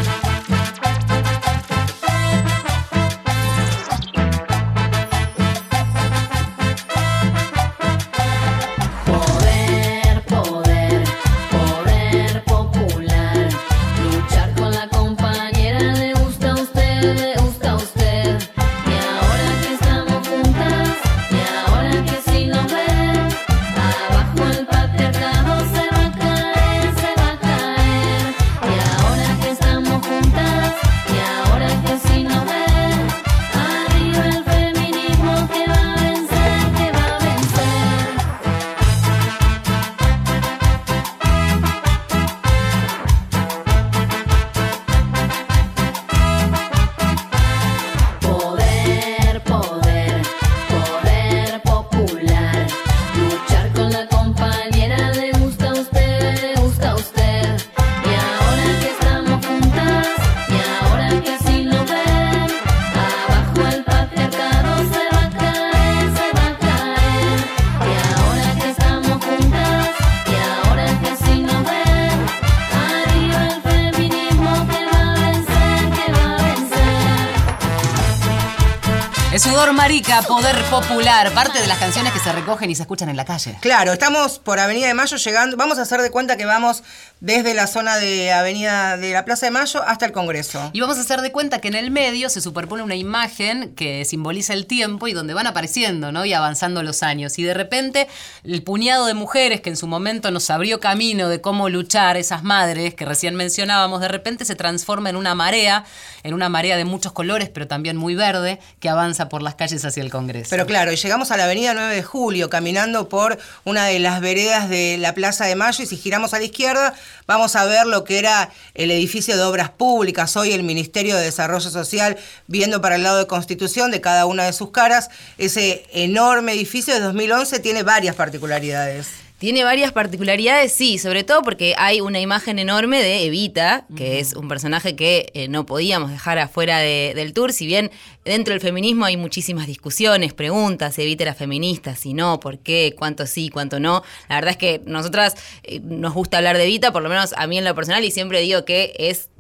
poder popular, parte de las canciones que se recogen y se escuchan en la calle. Claro, estamos por Avenida de Mayo llegando. Vamos a hacer de cuenta que vamos desde la zona de Avenida de la Plaza de Mayo hasta el Congreso. Y vamos a hacer de cuenta que en el medio se superpone una imagen que simboliza el tiempo y donde van apareciendo, ¿no? Y avanzando los años. Y de repente, el puñado de mujeres que en su momento nos abrió camino de cómo luchar, esas madres que recién mencionábamos, de repente se transforma en una marea, en una marea de muchos colores, pero también muy verde, que avanza por las calles hacia el Congreso. Pero claro, y llegamos a la avenida 9 de Julio, caminando por una de las veredas de la Plaza de Mayo, y si giramos a la izquierda, vamos a ver lo que era el edificio de obras públicas, hoy el Ministerio de Desarrollo Social, viendo para el lado de Constitución de cada una de sus caras. Ese enorme edificio de 2011 tiene varias particularidades. Tiene varias particularidades, sí, sobre todo porque hay una imagen enorme de Evita, que es un personaje que eh, no podíamos dejar afuera de- del tour, si bien dentro del feminismo hay muchísimas discusiones, preguntas, si Evita era feminista, si no, por qué, cuánto sí, cuánto no. La verdad es que nosotras eh, nos gusta hablar de Evita, por lo menos a mí en lo personal, y siempre digo que es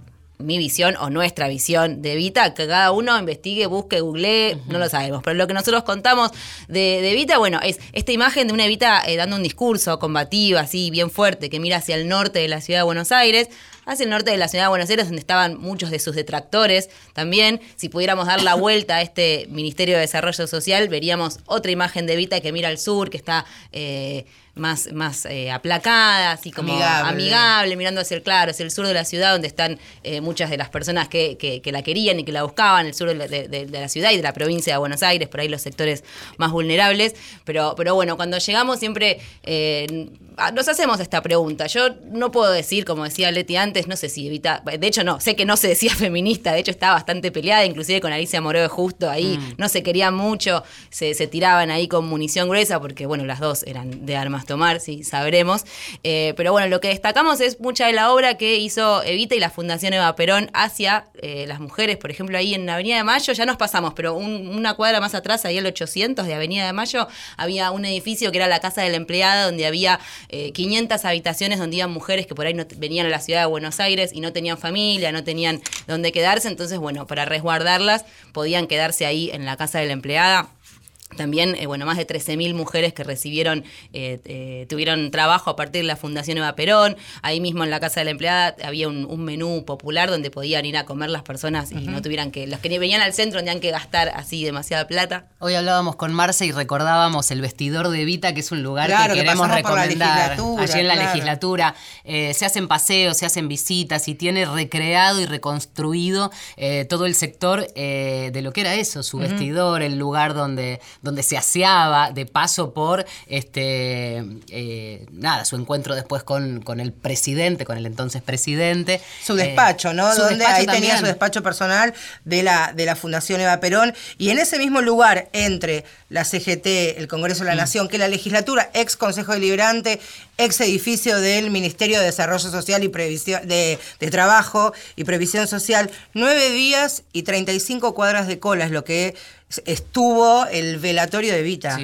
mi visión o nuestra visión de Vita, que cada uno investigue, busque, googlee, no lo sabemos. Pero lo que nosotros contamos de, de Vita, bueno, es esta imagen de una Evita eh, dando un discurso combativo, así, bien fuerte, que mira hacia el norte de la ciudad de Buenos Aires. hacia el norte de la ciudad de Buenos Aires, donde estaban muchos de sus detractores también. Si pudiéramos dar la vuelta a este Ministerio de Desarrollo Social, veríamos otra imagen de Evita que mira al sur, que está eh, más, más eh, aplacada, así como Amigable. amigable, mirando hacia el claro, hacia el sur de la ciudad, donde están eh, muchas de las personas que, que- que la querían y que la buscaban, el sur de la, de- de- de la ciudad y de la provincia de Buenos Aires, por ahí los sectores más vulnerables. Pero, pero bueno, cuando llegamos siempre eh, nos hacemos esta pregunta. Yo no puedo decir, como decía Leti antes, no sé si Evita, de hecho no, sé que no se decía (laughs) feminista, de hecho estaba bastante peleada, inclusive con Alicia Moreo de Justo, ahí no se querían mucho, se, se tiraban ahí con munición gruesa, porque bueno, las dos eran de armas tomar, sí, sabremos. Eh, pero bueno, lo que destacamos es mucha de la obra que hizo Evita y la Fundación Eva Perón hacia eh, las mujeres, por ejemplo, ahí en Avenida de Mayo, ya nos pasamos, pero un- una cuadra más atrás, ahí el 800 de Avenida de Mayo, había un edificio que era la Casa de la Empleada, donde había eh, 500 habitaciones donde iban mujeres que por ahí no venían a la ciudad de Buenos Aires y no tenían familia, no tenían dónde quedarse, entonces, bueno, para resguardarlas podían quedarse ahí en la Casa de la Empleada. También, eh, bueno, más de 13.000 mujeres que recibieron, eh, eh, tuvieron trabajo a partir de la Fundación Eva Perón. Ahí mismo en la Casa de la Empleada había un, un menú popular donde podían ir a comer las personas y no tuvieran que, los que ni venían al centro no tenían que gastar así demasiada plata. Hoy hablábamos con Marce y recordábamos el vestidor de Evita, que es un lugar Claro, que que queremos la recomendar. legislatura, Allí en la claro. legislatura Eh, se hacen paseos, se hacen visitas y tiene recreado y reconstruido eh, todo el sector eh, de lo que era eso, su vestidor, el lugar donde, donde se aseaba, de paso por este eh, nada, su encuentro después con, con el presidente, con el entonces presidente. Su Eh, despacho, ¿no? su Donde despacho ahí tenía su despacho personal de la, de la Fundación Eva Perón. Y en ese mismo lugar, entre la CGT, el Congreso de la Nación, que la legislatura, ex Consejo Deliberante, ex edificio del Ministerio de Desarrollo Social y Previsión, de, de Trabajo y Previsión Social, nueve días y 35 cuadras de cola es lo que estuvo el velatorio de Vita.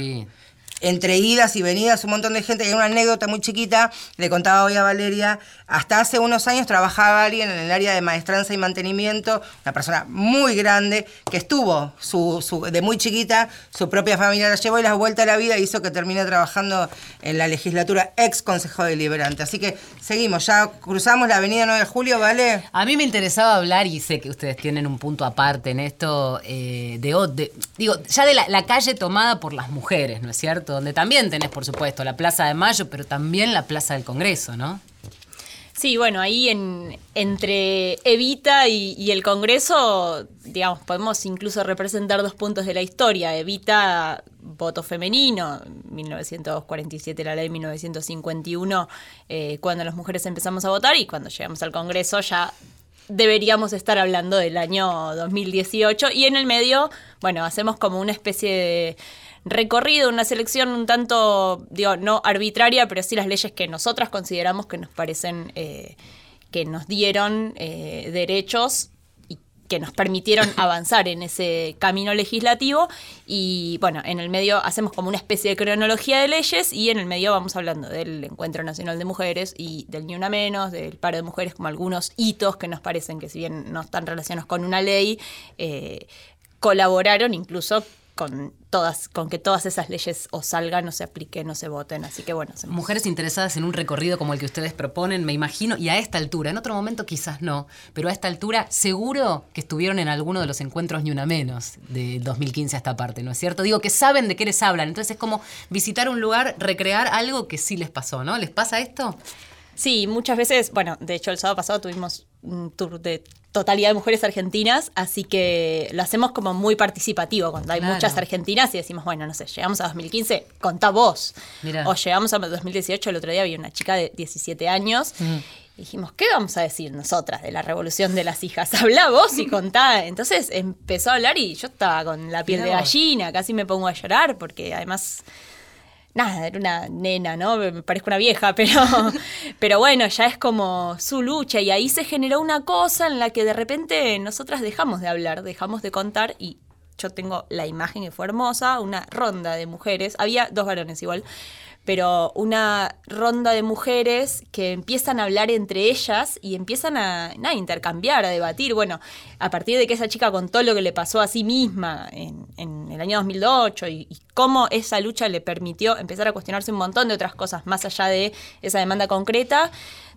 Entre idas y venidas, un montón de gente. Y hay una anécdota muy chiquita, le contaba hoy a Valeria, hasta hace unos años trabajaba alguien en el área de maestranza y mantenimiento, una persona muy grande, que estuvo de muy chiquita, su propia familia la llevó y la vuelta a la vida hizo que termine trabajando en la legislatura ex Consejo Deliberante. Así que seguimos, ya cruzamos la avenida 9 de Julio, ¿vale? A mí me interesaba hablar, y sé que ustedes tienen un punto aparte en esto, eh, de, digo, ya de la calle tomada por las mujeres, ¿no es cierto? Donde también tenés, por supuesto, la Plaza de Mayo, pero también la Plaza del Congreso, ¿no? Sí, bueno, ahí en, entre Evita y, el Congreso, digamos, podemos incluso representar dos puntos de la historia. Evita, voto femenino, 1947 la ley, 1951, eh, cuando las mujeres empezamos a votar y cuando llegamos al Congreso ya deberíamos estar hablando del año 2018 y en el medio, bueno, hacemos como una especie de recorrido, una selección un tanto, digo, no arbitraria, pero sí las leyes que nosotras consideramos que nos parecen eh, que nos dieron eh, derechos y que nos permitieron (laughs) avanzar en ese camino legislativo. Y bueno, en el medio hacemos como una especie de cronología de leyes y en el medio vamos hablando del Encuentro Nacional de Mujeres y del Ni Una Menos, del paro de mujeres como algunos hitos que nos parecen que si bien no están relacionados con una ley, eh, colaboraron incluso con todas, con que todas esas leyes o salgan, o se apliquen, o se voten. Así que bueno, hacemos- Mujeres interesadas en un recorrido como el que ustedes proponen, me imagino, y a esta altura, en otro momento quizás no, pero a esta altura seguro que estuvieron en alguno de los encuentros ni una menos de 2015 a esta parte, ¿no es cierto? Digo que saben de qué les hablan, entonces es como visitar un lugar, recrear algo que sí les pasó, ¿no? ¿Les pasa esto? Sí, muchas veces, bueno, de hecho el sábado pasado tuvimos un tour de totalidad de mujeres argentinas, así que lo hacemos como muy participativo, cuando hay Claro. muchas argentinas y decimos, bueno, no sé, llegamos a 2015, contá vos. Mirá. O llegamos a 2018, el otro día había una chica de 17 años. Y dijimos, ¿qué vamos a decir nosotras de la revolución de las hijas? (laughs) Habla vos y contá. Entonces empezó a hablar y yo estaba con la piel Mirá de vos. gallina, casi me pongo a llorar porque además nada, era una nena, ¿no? Me parezco una vieja, pero, (laughs) pero bueno, ya es como su lucha y ahí se generó una cosa en la que de repente nosotras dejamos de hablar, dejamos de contar y yo tengo la imagen que fue hermosa, una ronda de mujeres, había dos varones igual, pero una ronda de mujeres que empiezan a hablar entre ellas y empiezan a intercambiar, a debatir. Bueno, a partir de que esa chica contó lo que le pasó a sí misma en, en el año 2008 y, y cómo esa lucha le permitió empezar a cuestionarse un montón de otras cosas más allá de esa demanda concreta,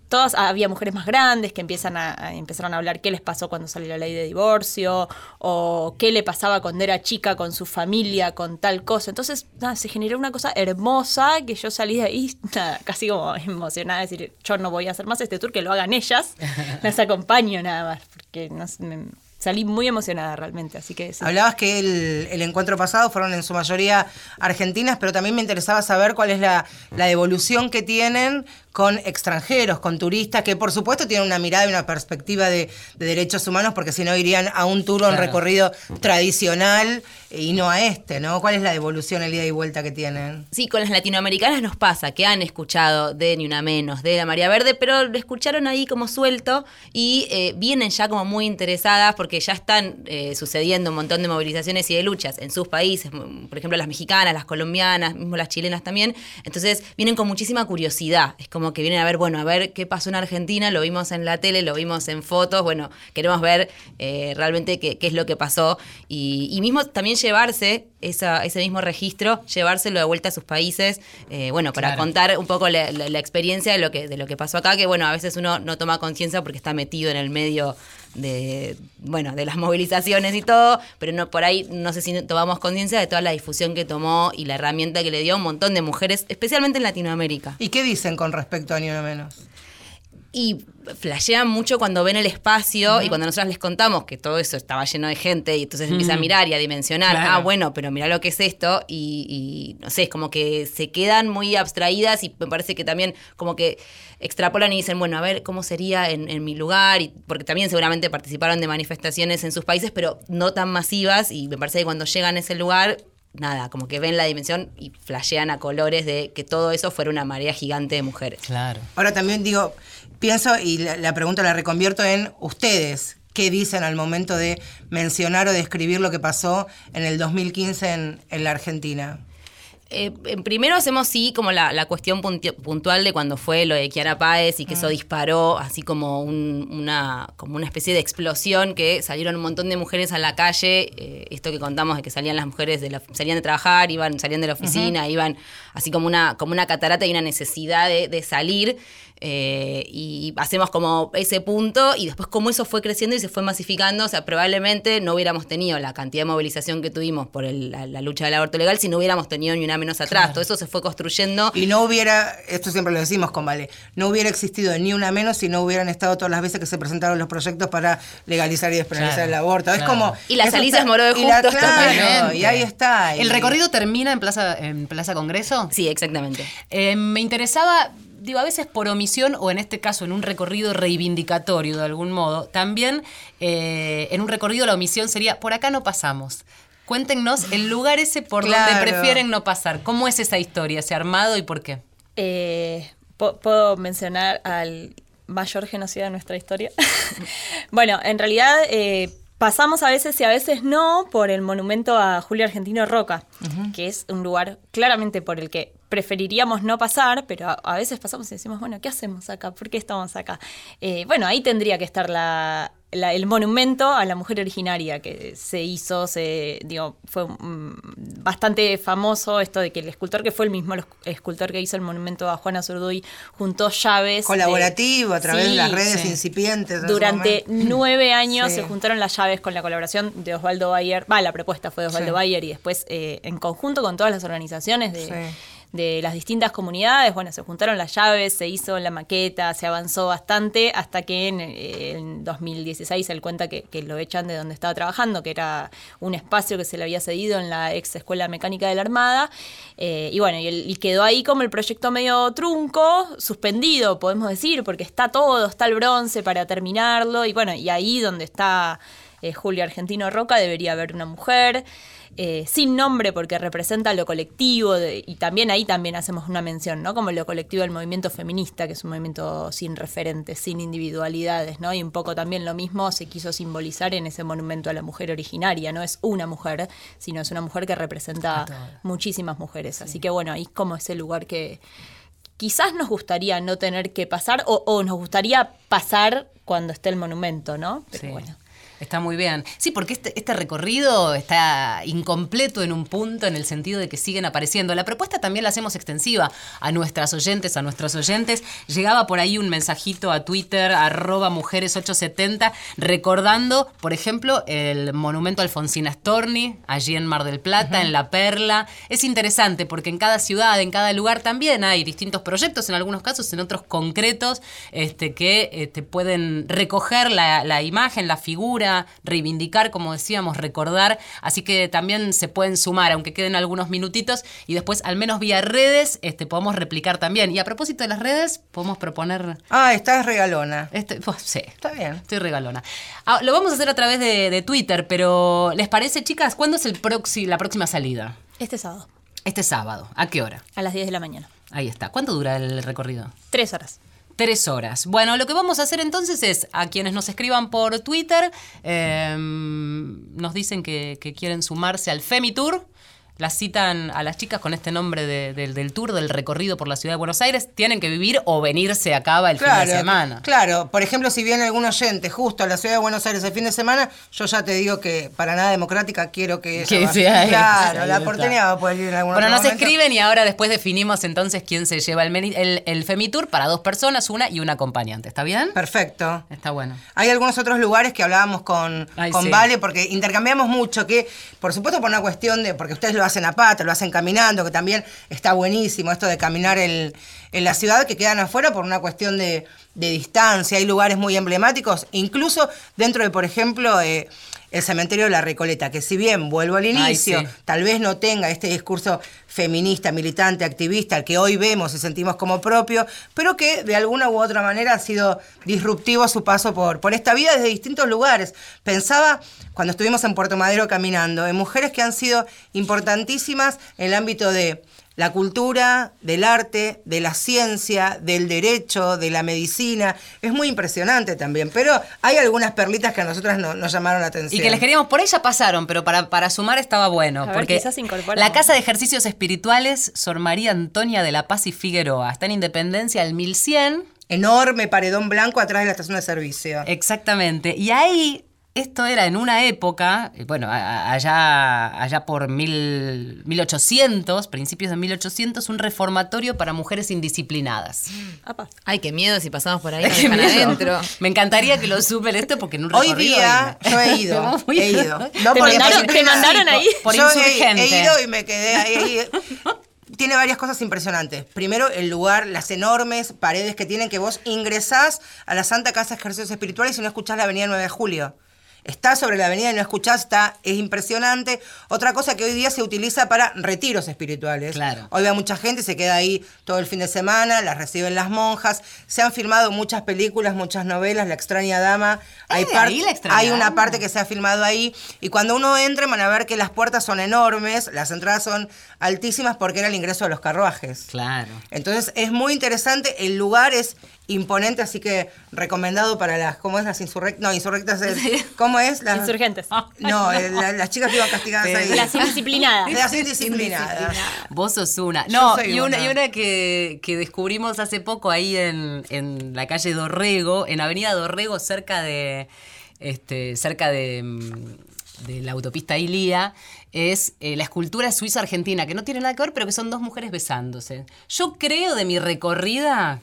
todas había mujeres más grandes que empiezan a, a- empezaron a hablar qué les pasó cuando salió la ley de divorcio o qué le pasaba cuando era chica con su familia, con tal cosa. Entonces, nada, se generó una cosa hermosa que yo salí de ahí (laughs) nada, casi como emocionada, de decir, yo no voy a hacer más este tour, que lo hagan ellas, (laughs) las acompaño nada más, porque no sé, me- salí muy emocionada realmente, así que sí. Hablabas que el, el encuentro pasado fueron en su mayoría argentinas, pero también me interesaba saber cuál es la, la devolución que tienen con extranjeros, con turistas, que por supuesto tienen una mirada y una perspectiva de, de derechos humanos, porque si no irían a un tour o un Claro. recorrido tradicional y no a este, ¿no? ¿Cuál es la devolución, el ida y vuelta que tienen? Sí, con las latinoamericanas nos pasa que han escuchado de Ni Una Menos, de La María Verde, pero lo escucharon ahí como suelto y eh, vienen ya como muy interesadas porque ya están eh, sucediendo un montón de movilizaciones y de luchas en sus países, m- por ejemplo las mexicanas, las colombianas, mismo las chilenas también. Entonces vienen con muchísima curiosidad. Es como que vienen a ver, bueno, a ver qué pasó en Argentina, lo vimos en la tele, lo vimos en fotos, bueno, queremos ver eh, realmente qué, qué es lo que pasó y, y mismo también llevarse esa- ese mismo registro, llevárselo de vuelta a sus países, eh, bueno, para Claro. contar un poco la, la- la experiencia de lo, que, de lo que pasó acá, que bueno, a veces uno no toma conciencia porque está metido en el medio de, bueno, de las movilizaciones y todo, pero no por ahí no sé si tomamos conciencia de toda la difusión que tomó y la herramienta que le dio a un montón de mujeres, especialmente en Latinoamérica. ¿Y qué dicen con respecto a Ni Una Menos? Y flashean mucho cuando ven el espacio y cuando nosotros les contamos que todo eso estaba lleno de gente y entonces empieza a mirar y a dimensionar, Claro. ah, bueno, pero mira lo que es esto y, y, no sé, es como que se quedan muy abstraídas y me parece que también como que extrapolan y dicen, bueno, a ver cómo sería en, en mi lugar, y, porque también seguramente participaron de manifestaciones en sus países, pero no tan masivas y me parece que cuando llegan a ese lugar... Nada, como que ven la dimensión y flashean a colores de que todo eso fuera una marea gigante de mujeres. Claro. Ahora también digo, pienso y la, la pregunta la reconvierto en ustedes. ¿Qué dicen al momento de mencionar o describir lo que pasó en el 2015 en, en la Argentina? Eh, primero hacemos sí como la, la cuestión puntual de cuando fue lo de Kiara Páez y que eso disparó así como un- una, como una especie de explosión que salieron un montón de mujeres a la calle, eh, esto que contamos de que salían las mujeres de la- salían de trabajar, iban, salían de la oficina, iban así como una, como una catarata y una necesidad de, de salir. Eh, y hacemos como ese punto y después como eso fue creciendo y se fue masificando, o sea, probablemente no hubiéramos tenido la cantidad de movilización que tuvimos por el- la, la lucha del aborto legal si no hubiéramos tenido ni una menos atrás. Todo eso se fue construyendo. Y no hubiera, esto siempre lo decimos con Vale, no hubiera existido ni una menos si no hubieran estado todas las veces que se presentaron los proyectos para legalizar y despenalizar Claro, el aborto. Es claro. como... Y las está- Moró de y la- Justos claro, Totalmente. Y ahí está. ¿El recorrido termina en Plaza, en Plaza Congreso? Sí, exactamente. Eh, me interesaba, digo, a veces por omisión o en este caso en un recorrido reivindicatorio de algún modo, también eh, en un recorrido la omisión sería, por acá no pasamos. Cuéntenos el lugar ese por Claro. donde prefieren no pasar. ¿Cómo es esa historia, ese armado y por qué? Eh, ¿pu- ¿Puedo mencionar al mayor genocida de nuestra historia? (laughs) bueno, en realidad eh, pasamos a veces y a veces no por el monumento a Julio Argentino Roca, que es un lugar claramente por el que preferiríamos no pasar, pero a, a veces pasamos y decimos, bueno, ¿qué hacemos acá? ¿Por qué estamos acá? Eh, bueno, ahí tendría que estar la, la- el monumento a la mujer originaria que se hizo, se, digo, fue mm, bastante famoso esto de que el escultor, que fue el mismo escultor que hizo el monumento a Juana Zurduy, juntó llaves. de- Colaborativo a través Sí, de las redes sí. incipientes. Durante (clears throat) nueve años Sí. se juntaron las llaves con la colaboración de Osvaldo Bayer. Va, la propuesta fue de Osvaldo. Bayer y después eh, en conjunto con todas las organizaciones de. De las distintas comunidades. Bueno, se juntaron las llaves, se hizo la maqueta, se avanzó bastante hasta que en, eh, en 2016 él cuenta que, lo echan de donde estaba trabajando, que era un espacio que se le había cedido en la ex Escuela Mecánica de la Armada. Eh, y bueno, y, y quedó ahí como el proyecto medio trunco, suspendido, podemos decir, porque está todo, está el bronce para terminarlo. Y bueno, y ahí donde está eh, Julio Argentino Roca debería haber una mujer. Eh, sin nombre porque representa lo colectivo de- y también ahí también hacemos una mención, ¿no? Como lo colectivo del movimiento feminista, que es un movimiento sin referentes, sin individualidades, ¿no? Y un poco también lo mismo se quiso simbolizar en ese monumento a la mujer originaria, no es una mujer, sino es una mujer que representa muchísimas mujeres. Así que bueno, ahí es como ese lugar que quizás nos gustaría no tener que pasar o, o nos gustaría pasar cuando esté el monumento, ¿no? Pero Sí. bueno. Está muy bien. Sí, porque este, este recorrido está incompleto en un punto en el sentido de que siguen apareciendo. La propuesta también la hacemos extensiva a nuestras oyentes, a nuestros oyentes. Llegaba por ahí un mensajito a Twitter, arroba mujeres870, recordando, por ejemplo, el monumento Alfonsina Storni, allí en Mar del Plata, en La Perla. Es interesante porque en cada ciudad, en cada lugar también hay distintos proyectos, en algunos casos, en otros concretos, este, que este, pueden recoger la, la imagen, la figura, reivindicar, como decíamos, recordar. Así que también se pueden sumar, aunque queden algunos minutitos, y después, al menos vía redes, este, podemos replicar también. Y a propósito de las redes, podemos proponer. Ah, estás regalona. Este, pues, sí, Está bien. Estoy regalona. Ah, lo vamos a hacer a través de, de Twitter, pero ¿les parece, chicas? ¿Cuándo es el proxi- la próxima salida? Este sábado, Este sábado. ¿A qué hora? a las 10 de la mañana. Ahí está. ¿Cuánto dura el recorrido? Tres horas. Tres horas. Bueno, lo que vamos a hacer entonces es, a quienes nos escriban por Twitter, eh, nos dicen que, que quieren sumarse al Femitour. Las citan a las chicas con este nombre de- del- del tour, del recorrido por la ciudad de Buenos Aires. Tienen que vivir o venirse acá el fin de semana. Claro, por ejemplo, si viene algún oyente justo a la ciudad de Buenos Aires el fin de semana, yo ya te digo que para nada democrática quiero que Que sea Claro, la porteña va a poder ir en algún Bueno, otro nos momento. escriben y ahora después definimos entonces quién se lleva el, el, el Femitour para dos personas, una y un acompañante. ¿Está bien? Perfecto. Está bueno. Hay algunos otros lugares que hablábamos con, Ay, con sí. Vale, porque intercambiamos mucho, que por supuesto por una cuestión de, porque ustedes lo hacen a pata, lo hacen caminando, que también está buenísimo esto de caminar el- en la ciudad, que quedan afuera por una cuestión de, de distancia, hay lugares muy emblemáticos, incluso dentro de, por ejemplo, eh, el cementerio de la Recoleta, que si bien, vuelvo al inicio, sí. tal vez no tenga este discurso feminista, militante, activista, el que hoy vemos y sentimos como propio, pero que de alguna u otra manera ha sido disruptivo su paso por, por esta vida desde distintos lugares. Pensaba, cuando estuvimos en Puerto Madero caminando, en mujeres que han sido importantísimas en el ámbito de la cultura, del arte, de la ciencia, del derecho, de la medicina. Es muy impresionante también, pero hay algunas perlitas que a nosotras no- nos llamaron la atención. Y que les queríamos, por ella pasaron, pero para, para sumar estaba bueno. A ver, porque quizás se incorpora. la Casa de Ejercicios Espirituales Sor María Antonia de la Paz y Figueroa está en Independencia al 1100. Enorme paredón blanco atrás de la estación de servicio. Exactamente. Y ahí, esto era en una época, eh, bueno, allá, allá por mil, 1800, principios de 1800, un reformatorio para mujeres indisciplinadas. Apa. Ay, qué miedo si pasamos por ahí. (laughs) Qué miedo. adentro. Me encantaría que lo supen esto porque en un Hoy día vine. yo he ido, (laughs) he ido. No ¿Te porque mandaron- por te mandaron ahí? Por yo he- insurgente. He, ido y me quedé ahí. ahí. Tiene varias cosas impresionantes. Primero, el lugar, las enormes paredes que tienen que vos ingresás a la Santa Casa de Ejercicios Espirituales y no escuchás la avenida 9 de Julio. Está sobre la avenida y no escuchás, está, es impresionante. Otra cosa que hoy día se utiliza para retiros espirituales. Claro. Hoy va mucha gente, se queda ahí todo el fin de semana, las reciben las monjas. Se han filmado muchas películas, muchas novelas, La extraña dama. Hay, de ahí La extraña hay una dama? parte que se ha filmado ahí y cuando uno entra van a ver que las puertas son enormes, las entradas son altísimas porque era el ingreso de los carruajes. Claro. Entonces es muy interesante, el lugar es imponente, así que recomendado para las, ¿cómo es? Las insurrectas, no, insurrectas, es- (laughs) ¿cómo es? Las, Insurgentes. (laughs) No, eh, la- las chicas que iban castigadas ahí. Las indisciplinadas. Las indisciplinadas. Vos sos una. Yo No, soy y una, una. y una que, que descubrimos hace poco ahí en, en la calle Dorrego, en Avenida Dorrego, cerca de. Este, cerca de. mm, de la autopista Ilía, es eh, la escultura suiza-argentina, que no tiene nada que ver, pero que son dos mujeres besándose. Yo creo de mi recorrida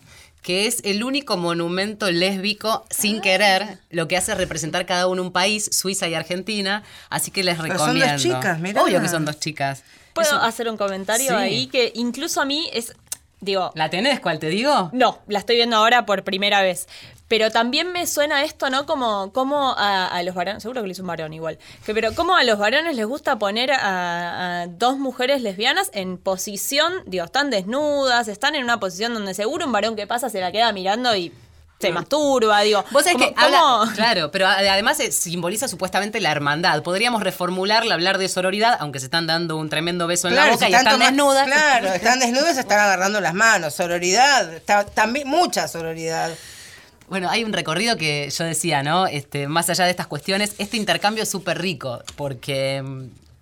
que es el único monumento lésbico sin querer, lo que hace es representar cada uno un país, Suiza y Argentina, así que les Pero son recomiendo. dos chicas, mirá. Obvio que son dos chicas. ¿Puedo Eso- hacer un comentario Sí. ahí que incluso a mí es, digo, ¿La tenés? ¿Cuál te digo? no, la estoy viendo ahora por primera vez. Pero también me suena esto, ¿no? Como, como a, a los varones, seguro que lo hizo un varón igual, que, pero como a los varones les gusta poner a, a dos mujeres lesbianas en posición, digo, están desnudas, están en una posición donde seguro un varón que pasa se la queda mirando y se masturba, digo. Vos sabés que habla, claro, pero además eh, simboliza supuestamente la hermandad. Podríamos reformularla, hablar de sororidad, aunque se están dando un tremendo beso en la boca si y están desnudas. Claro, están desnudas, se están agarrando las manos. Sororidad, está- también mucha sororidad. Bueno, hay un recorrido que yo decía, ¿no? Este, más allá de estas cuestiones, este intercambio es súper rico, porque,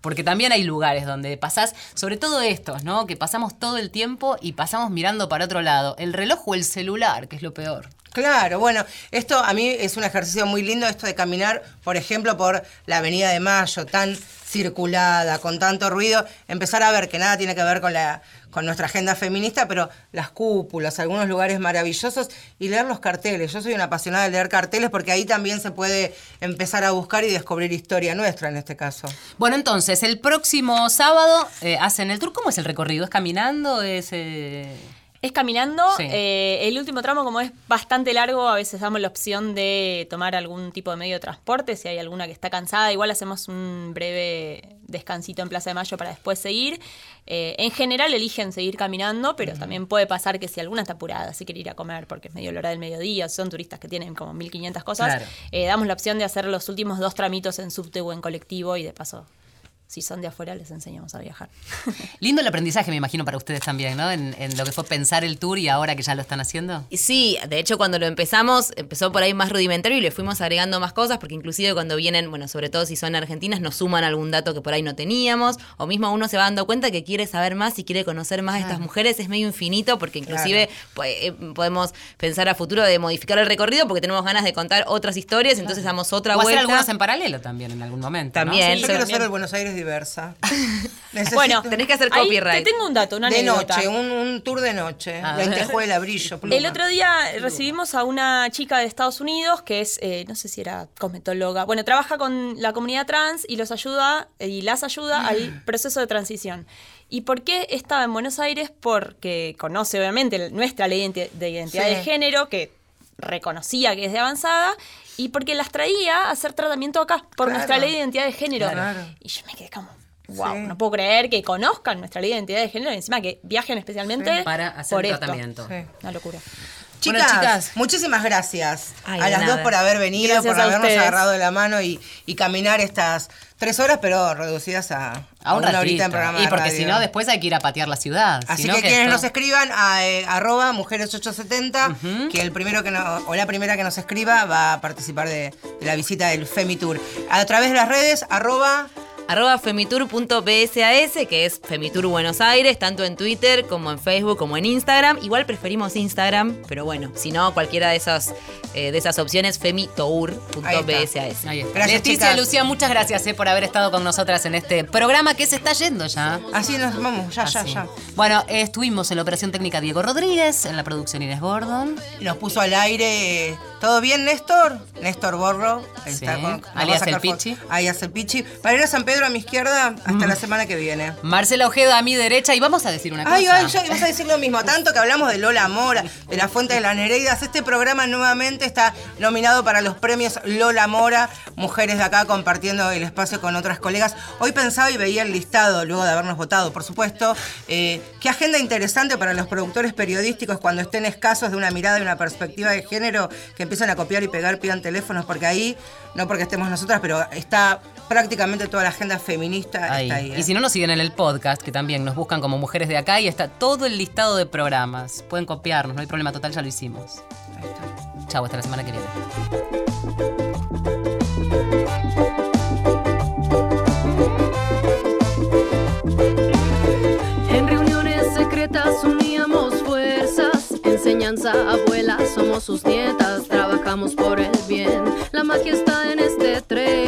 porque también hay lugares donde pasás, sobre todo estos, ¿no? Que pasamos todo el tiempo y pasamos mirando para otro lado, el reloj o el celular, que es lo peor. Claro, bueno, esto a mí es un ejercicio muy lindo, esto de caminar, por ejemplo, por la Avenida de Mayo, tan circulada, con tanto ruido, empezar a ver que nada tiene que ver con la con nuestra agenda feminista, pero las cúpulas, algunos lugares maravillosos y leer los carteles. Yo soy una apasionada de leer carteles porque ahí también se puede empezar a buscar y descubrir historia nuestra en este caso. Bueno, entonces, el próximo sábado eh, hacen el tour. ¿Cómo es el recorrido? ¿Es caminando? ¿Es...? eh, Es caminando. Sí. eh, el último tramo, como es bastante largo, a veces damos la opción de tomar algún tipo de medio de transporte. Si hay alguna que está cansada, igual hacemos un breve descansito en Plaza de Mayo para después seguir. Eh, en general eligen seguir caminando, pero también puede pasar que si alguna está apurada, si quiere ir a comer porque es medio la hora del mediodía, son turistas que tienen como 1500 cosas, Claro. eh, damos la opción de hacer los últimos dos tramitos en subte o en colectivo y de paso, si son de afuera, les enseñamos a viajar. (laughs) Lindo el aprendizaje, me imagino, para ustedes también, ¿no? En, en lo que fue pensar el tour y ahora que ya lo están haciendo. Sí, de hecho cuando lo empezamos empezó por ahí más rudimentario y le fuimos agregando más cosas porque inclusive cuando vienen, bueno, sobre todo si son argentinas, nos suman algún dato que por ahí no teníamos o mismo uno se va dando cuenta que quiere saber más y quiere conocer más a estas mujeres, es medio infinito porque inclusive pues, eh, podemos pensar a futuro de modificar el recorrido porque tenemos ganas de contar otras historias, entonces damos otra o hacer vuelta. algunos en paralelo también en algún momento. ¿no? También. Sí, Yo quiero también. el Buenos Aires diversa. (laughs) Necesito- Bueno, tenés que hacer ahí copyright. Te tengo un dato, una de anécdota. noche, un, un tour de noche. A ver. Lentejuela, brillo, pluma. El otro día recibimos a una chica de Estados Unidos que es, eh, no sé si era cosmetóloga, bueno, trabaja con la comunidad trans y los ayuda eh, y las ayuda al proceso de transición. ¿Y por qué estaba en Buenos Aires? Porque conoce obviamente nuestra ley de identi- de identidad Sí. de género, que reconocía que es de avanzada, y porque las traía a hacer tratamiento acá por Claro. nuestra ley de identidad de género. Claro. Y yo me quedé como, wow, Sí. no puedo creer que conozcan nuestra ley de identidad de género y encima que viajen especialmente Para hacer por el esto. tratamiento. Sí. Una locura. Chicas, Bueno, chicas. muchísimas gracias Ay, a las nada. dos por haber venido, Gracias por habernos ustedes. agarrado de la mano y, y caminar estas tres horas, pero reducidas a, A un una ratito. horita en programa y porque si no, después hay que ir a patear la ciudad. Así Si no, que, quienes esto- nos escriban a eh, arroba mujeres870, que el primero que no- o la primera que nos escriba va a participar de, de la visita del Femitour. A través de las redes, arroba arroba femitur.bsas, que es Femitur Buenos Aires, tanto en Twitter como en Facebook como en Instagram. Igual preferimos Instagram, pero bueno, si no, cualquiera de esas, eh, de esas opciones, femitour.bsas. Está. Leticia, chicas. Lucía, muchas gracias eh, por haber estado con nosotras en este programa que se está yendo ya. Así nos vamos, ya, ya, Así. ya. Bueno, eh, estuvimos en la operación técnica Diego Rodríguez, en la producción Inés Gordon. Nos puso al aire. ¿Todo bien, Néstor? Néstor Borro. Ahí Sí, está, con- nos va a alias sacar el. Pichi. Alias el Pichi. San Pedro a mi izquierda, hasta la semana que viene. Marcela Ojeda a mi derecha y vamos a decir una cosa. Ay, ay, yo ibas a decir lo mismo. Tanto que hablamos de Lola Mora, de la Fuente de las Nereidas. Este programa nuevamente está nominado para los premios Lola Mora. Mujeres de acá compartiendo el espacio con otras colegas. Hoy pensaba y veía el listado, luego de habernos votado, por supuesto. eh, qué agenda interesante para los productores periodísticos cuando estén escasos de una mirada y una perspectiva de género que empiezan a copiar y pegar, pidan teléfonos, porque ahí, no porque estemos nosotras, pero está prácticamente toda la agenda feminista. Ahí. Está ahí, ¿eh? Y si no nos siguen en el podcast, que también nos buscan como mujeres de acá y está todo el listado de programas. Pueden copiarnos, no hay problema total, ya lo hicimos. Ahí está. Chau, hasta la semana que viene. En reuniones secretas uníamos fuerzas, enseñanza, abuela, somos sus nietas, trabajamos por el bien. La magia está en este tren,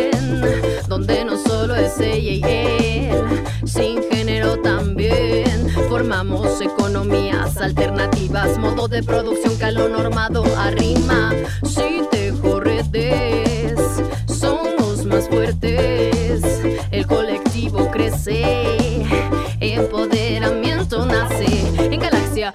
donde no solo es ella y él, sin género también. Formamos economías alternativas, modo de producción que a lo normado arrima. Si te corredes, somos más fuertes, el colectivo crece, empoderamiento nace. En galaxia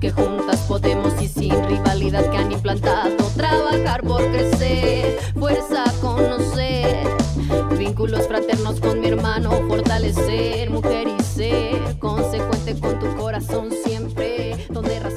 Que juntas podemos y sin rivalidad que han implantado trabajar por crecer, fuerza conocer, vínculos fraternos con mi hermano, fortalecer mujer y ser consecuente con tu corazón siempre. Donde razón